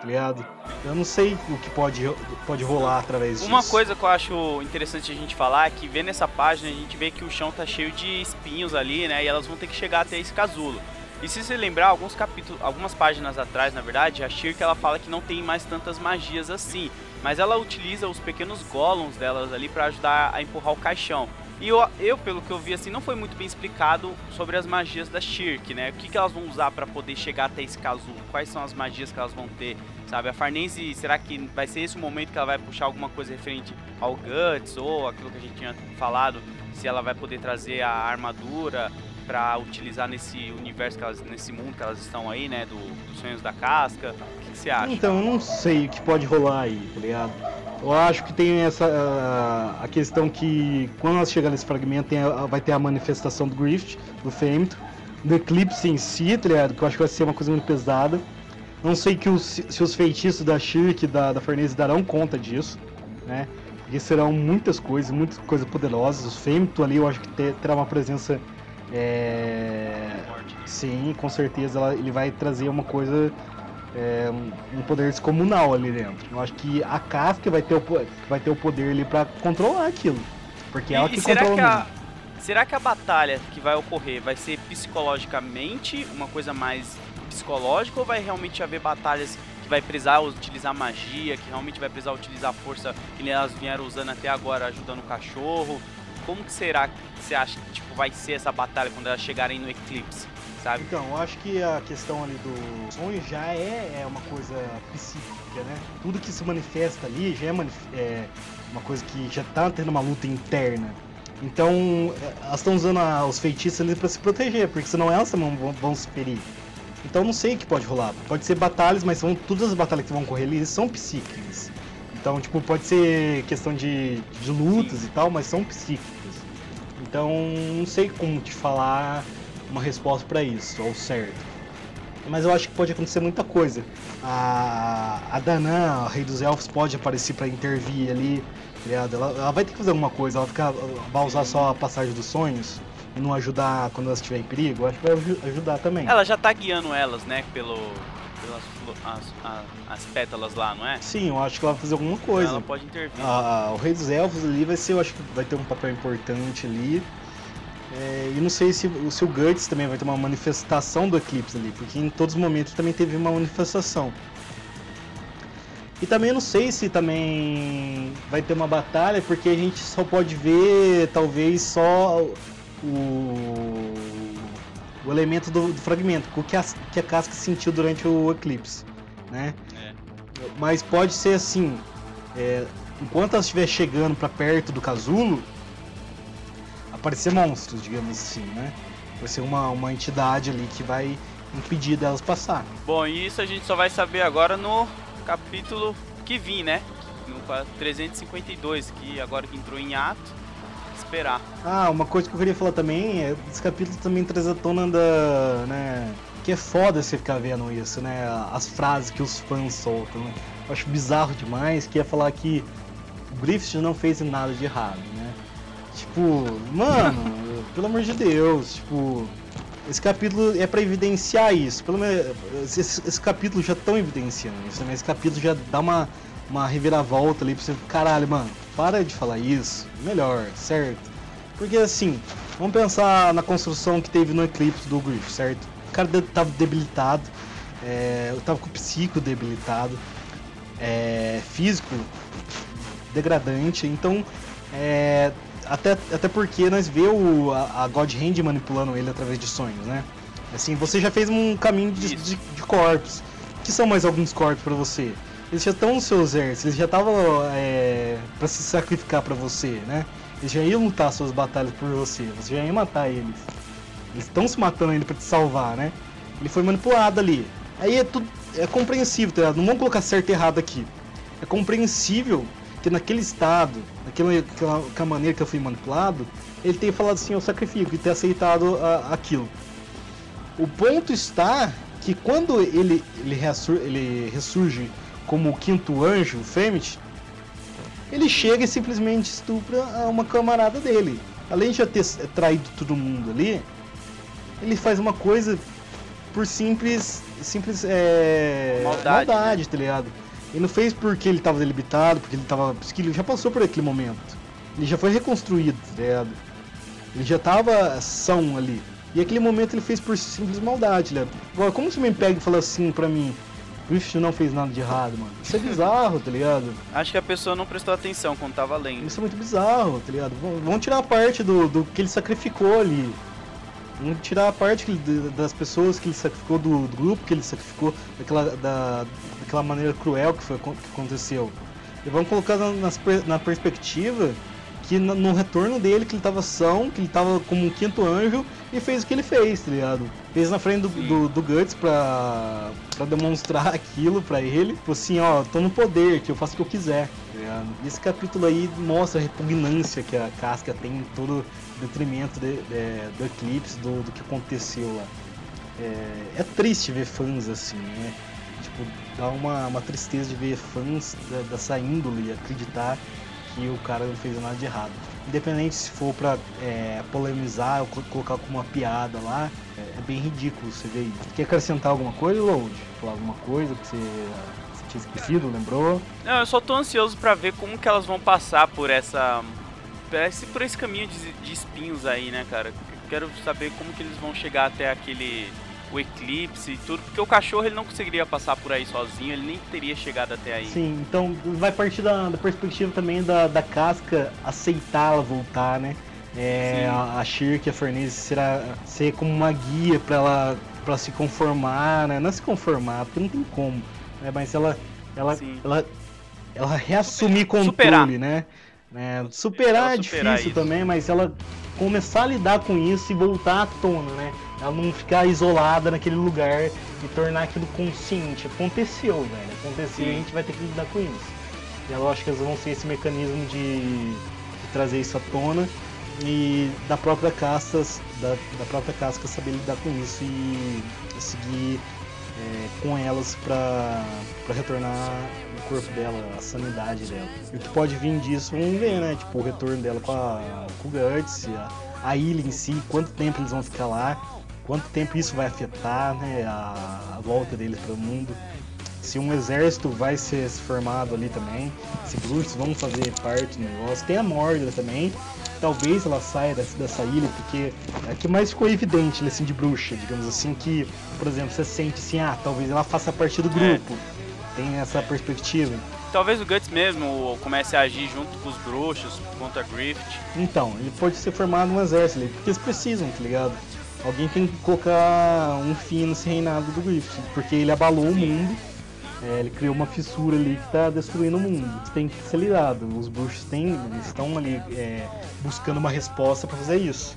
tá ligado? Eu não sei o que pode, pode rolar através disso.
Uma coisa que eu acho interessante a gente falar é que vendo essa página a gente vê que o chão tá cheio de espinhos ali, né? E elas vão ter que chegar até esse casulo. E se você lembrar, alguns capítulos, algumas páginas atrás, na verdade, a Shirk ela fala que não tem mais tantas magias assim, mas ela utiliza os pequenos golems delas ali pra ajudar a empurrar o caixão. E eu, eu, pelo que eu vi assim, não foi muito bem explicado sobre as magias da Shirk, né? O que, que elas vão usar pra poder chegar até esse casulo? Quais são as magias que elas vão ter? Sabe, a Farnese, será que vai ser esse o momento que ela vai puxar alguma coisa referente ao Guts ou aquilo que a gente tinha falado? Se ela vai poder trazer a armadura pra utilizar nesse universo, elas, nesse mundo que elas estão aí, né? Do, dos sonhos da casca. O que, que você acha?
Então, eu não sei o que pode rolar aí, tá ligado? Eu acho que tem essa a, a questão que quando nós chegar nesse fragmento tem a- vai ter a manifestação do Grift, do Femto, do Eclipse em si, tá ligado? Que eu acho que vai ser uma coisa muito pesada. Não sei que os, se os feitiços da Shirk da, da Farnese darão conta disso, né? Porque serão muitas coisas, muitas coisas poderosas. Os Femto ali eu acho que te- terá uma presença. É... Sim, com certeza ela- ele vai trazer uma coisa, é, um- poder descomunal ali dentro. Eu acho que a casca vai ter o, vai ter o poder ali pra controlar aquilo. Porque é ela
E,
que
e será
controla
que
o
a, será que a batalha que vai ocorrer vai ser psicologicamente uma coisa mais psicológica ou vai realmente haver batalhas que vai precisar utilizar magia, que realmente vai precisar utilizar força que elas vieram usando até agora ajudando o cachorro? Como que será que você acha que tipo, vai ser essa batalha quando elas chegarem no eclipse, sabe?
Então, eu acho que a questão ali do sonho já é, é uma coisa psíquica, né? Tudo que se manifesta ali já é, é uma coisa que já tá tendo uma luta interna. Então, é, elas estão usando a- os feitiços ali pra se proteger, porque senão elas também vão, vão se ferir. Então, não sei o que pode rolar. Pode ser batalhas, mas são, todas as batalhas que vão correr ali são psíquicas. Então, tipo, pode ser questão de, de lutas e tal, mas são psíquicas. Então, não sei como te falar uma resposta pra isso, ao certo. Mas eu acho que pode acontecer muita coisa. A, a Danã, a Rei dos Elfos, pode aparecer pra intervir ali. tá? Ela, ela vai ter que fazer alguma coisa, ela ficar, vai usar só a passagem dos sonhos e não ajudar quando ela estiver em perigo. Eu acho que vai aju- ajudar também.
Ela já tá guiando elas, né, pelo pelas as, as pétalas lá, não é?
Sim, eu acho que ela vai fazer alguma coisa.
Ela pode intervir.
Ah, o Rei dos Elfos ali vai ser, eu acho que vai ter um papel importante ali. É, e não sei se, se o Guts também vai ter uma manifestação do Eclipse ali, porque em todos os momentos também teve uma manifestação. E também não sei se também vai ter uma batalha, porque a gente só pode ver talvez só o, o elemento do, do fragmento, o que a, que a casca sentiu durante o eclipse, né?
É.
Mas pode ser assim, é, enquanto ela estiver chegando para perto do casulo, aparecer monstros, digamos assim, né? Vai ser uma, uma entidade ali que vai impedir delas passar.
Bom, e isso a gente só vai saber agora no capítulo que vim, né? No 352, que agora que entrou em ato, esperar.
Ah, uma coisa que eu queria falar também é esse capítulo também traz à tona da. né? Que é foda você ficar vendo isso, né? As frases que os fãs soltam, né? Eu acho bizarro demais que ia falar que o Griffith não fez nada de errado? Tipo, mano, pelo amor de Deus, tipo. Esse capítulo é pra evidenciar isso. Pelo menos. Esse, esse capítulo já estão evidenciando isso, né? Esse capítulo já dá uma, uma reviravolta ali pra você. Caralho, mano, para de falar isso. Melhor, certo? Porque assim, vamos pensar na construção que teve no eclipse do Griff, certo? O cara tava debilitado, é, eu tava com o psico debilitado, é, físico degradante, então é, até, até porque nós vê o, a, a God Hand manipulando ele através de sonhos, né? Assim, você já fez um caminho de, de, de corpos. que são mais alguns corpos pra você? Eles já estão no seu exército, eles já estavam é, para se sacrificar pra você, né? Eles já iam lutar suas batalhas por você, você já ia matar eles. Eles estão se matando ainda pra te salvar, né? Ele foi manipulado ali. Aí é tudo é compreensível, tá? Não vamos colocar certo e errado aqui. É compreensível que naquele estado, naquela, naquela maneira que eu fui manipulado, ele tenha falado assim, eu sacrifico, e ter aceitado a- aquilo. O ponto está que quando ele, ele, reassur, ele ressurge como o quinto anjo, o Fêmit, ele chega e simplesmente estupra uma camarada dele. Além de já ter traído todo mundo ali, ele faz uma coisa por simples. simples é,
Maldade,
maldade tá ligado? Ele não fez porque ele tava debilitado, porque ele tava. Porque ele já passou por aquele momento. Ele já foi reconstruído, tá ligado? Ele já tava são ali. E aquele momento ele fez por simples maldade, né? Agora, como você me pega e fala assim pra mim, Griffith não fez nada de errado, mano? Isso é bizarro, tá ligado?
Acho que a pessoa não prestou atenção quando tava lendo.
Isso é muito bizarro, tá ligado? Vamos tirar a parte do, do que ele sacrificou ali. Vamos tirar a parte das pessoas que ele sacrificou, do, do grupo que ele sacrificou, daquela, da, daquela maneira cruel que, foi, que aconteceu. E vamos colocar na, na perspectiva que no, no retorno dele, que ele tava são, que ele tava como um quinto anjo e fez o que ele fez, tá ligado? Fez na frente do, do, do Guts pra, pra demonstrar aquilo pra ele. Tipo assim, ó, tô no poder, que eu faço o que eu quiser. tá ligado? Esse capítulo aí mostra a repugnância que a casca tem em todo detrimento de- de- do eclipse, do, do que aconteceu lá. É, é triste ver fãs assim, né? Tipo, dá uma, uma tristeza de ver fãs dessa índole acreditar que o cara não fez nada de errado. Independente se for pra é, polemizar ou co- colocar como uma piada lá, é, é bem ridículo você ver isso. Quer acrescentar alguma coisa, Load? Falar alguma coisa que você, tinha esquecido, lembrou?
Não, eu só tô ansioso pra ver como que elas vão passar por essa. por esse, por esse caminho de, de espinhos aí, né, cara? Quero saber como que eles vão chegar até aquele. O eclipse e tudo, porque o cachorro ele não conseguiria passar por aí sozinho, ele nem teria chegado até aí.
Sim, então vai partir da, da perspectiva também da, da casca aceitar ela voltar, né? É, a, a Shirk, a Farnese, será ser como uma guia pra ela, pra se conformar, né? Não se conformar, porque não tem como, né? Mas ela, ela,
Sim.
ela, ela reassumir
Superar.
controle, né? É, superar
Ela
é
superar
difícil também, mas ela começar a lidar com isso e voltar à tona, né? Ela não ficar isolada naquele lugar e tornar aquilo consciente. Aconteceu, velho. Aconteceu e a
Sim.
gente vai ter que lidar com isso. E eu acho que elas vão ser esse mecanismo de, de trazer isso à tona e da própria casca, da, da própria casca saber lidar com isso e, seguir é, com elas pra, pra retornar o corpo dela, a sanidade dela. E o que pode vir disso, vamos ver, né? Tipo, o retorno dela com, a, com o Guts, a, a ilha em si, quanto tempo eles vão ficar lá, quanto tempo isso vai afetar, né? A, a volta deles para o mundo. Se um exército vai ser formado ali também, se bruxos vão fazer parte do negócio. Tem a Mordra também, talvez ela saia dessa, dessa ilha, porque é que mais ficou evidente, assim, de bruxa, digamos assim, que, por exemplo, você sente assim, ah, talvez ela faça parte do grupo. Tem essa perspectiva.
Talvez o Guts mesmo comece a agir junto com os bruxos contra Griffith.
Então, ele pode ser formado um exército ali, porque eles precisam, tá ligado? Alguém tem que colocar um fim nesse reinado do Griffith, porque ele abalou o mundo é, ele criou uma fissura ali que tá destruindo o mundo. Isso tem que ser lidado. Os bruxos têm, estão ali é, buscando uma resposta para fazer isso.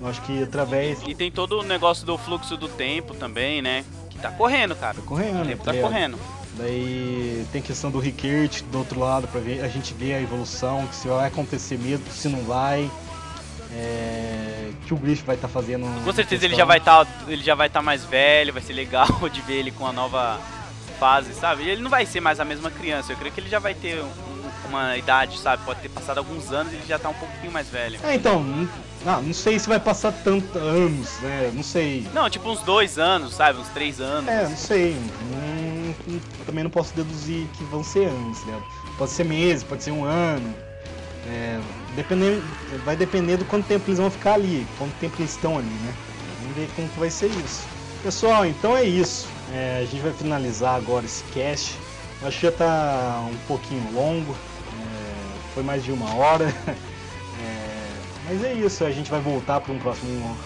Eu acho que através.
E tem todo o negócio do fluxo do tempo também, né? Que tá correndo, cara.
Tá correndo,
O tempo tá
ligado?
correndo.
Daí tem questão do Rickert do outro lado para ver a gente ver a evolução, que se vai acontecer mesmo, se não vai. É, que o Griff vai estar fazendo.
Com certeza ele já vai estar ele já vai estar mais velho, vai ser legal de ver ele com a nova fase, sabe? Ele não vai ser mais a mesma criança. Eu creio que ele já vai ter um- uma idade, sabe? Pode ter passado alguns anos e ele já tá um pouquinho mais velho.
É, então, não, ah, não sei se vai passar tantos anos, né? Não sei.
Não, tipo uns dois anos, sabe? Uns três anos.
É, não sei. Hum, hum, também não posso deduzir que vão ser anos, né? Pode ser meses, pode ser um ano. É, vai depender do quanto tempo eles vão ficar ali, quanto tempo eles estão ali, né? Vamos ver como que vai ser isso. Pessoal, então é isso. É, a gente vai finalizar agora esse cast. Eu Acho que já tá um pouquinho longo. é, foi mais de uma hora. É, mas é isso, a gente vai voltar para um próximo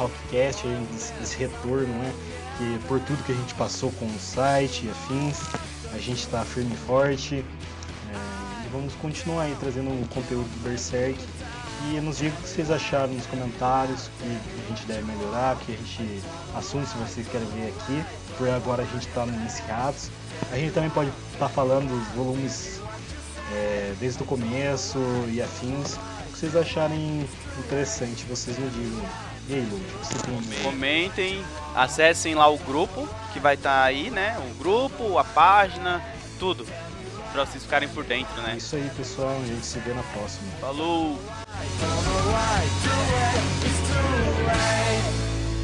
esse- esse retorno, né? Que por tudo que a gente passou com o site e afins, a gente está firme e forte. Vamos continuar aí trazendo o conteúdo do Berserk. E nos diga o que vocês acharam nos comentários, que a gente deve melhorar, que a gente. assuntos que vocês querem ver aqui. Por agora a gente está no iniciados. A gente também pode estar falando dos volumes é, desde o começo e afins. O que vocês acharem interessante, vocês me digam. E aí, Lud, você tem.
Comentem, acessem lá o grupo que vai estar aí, né? O grupo, a página, tudo. Pra vocês ficarem por dentro,
É
né?
isso aí, pessoal. A gente se vê na próxima.
Falou!
It's too late.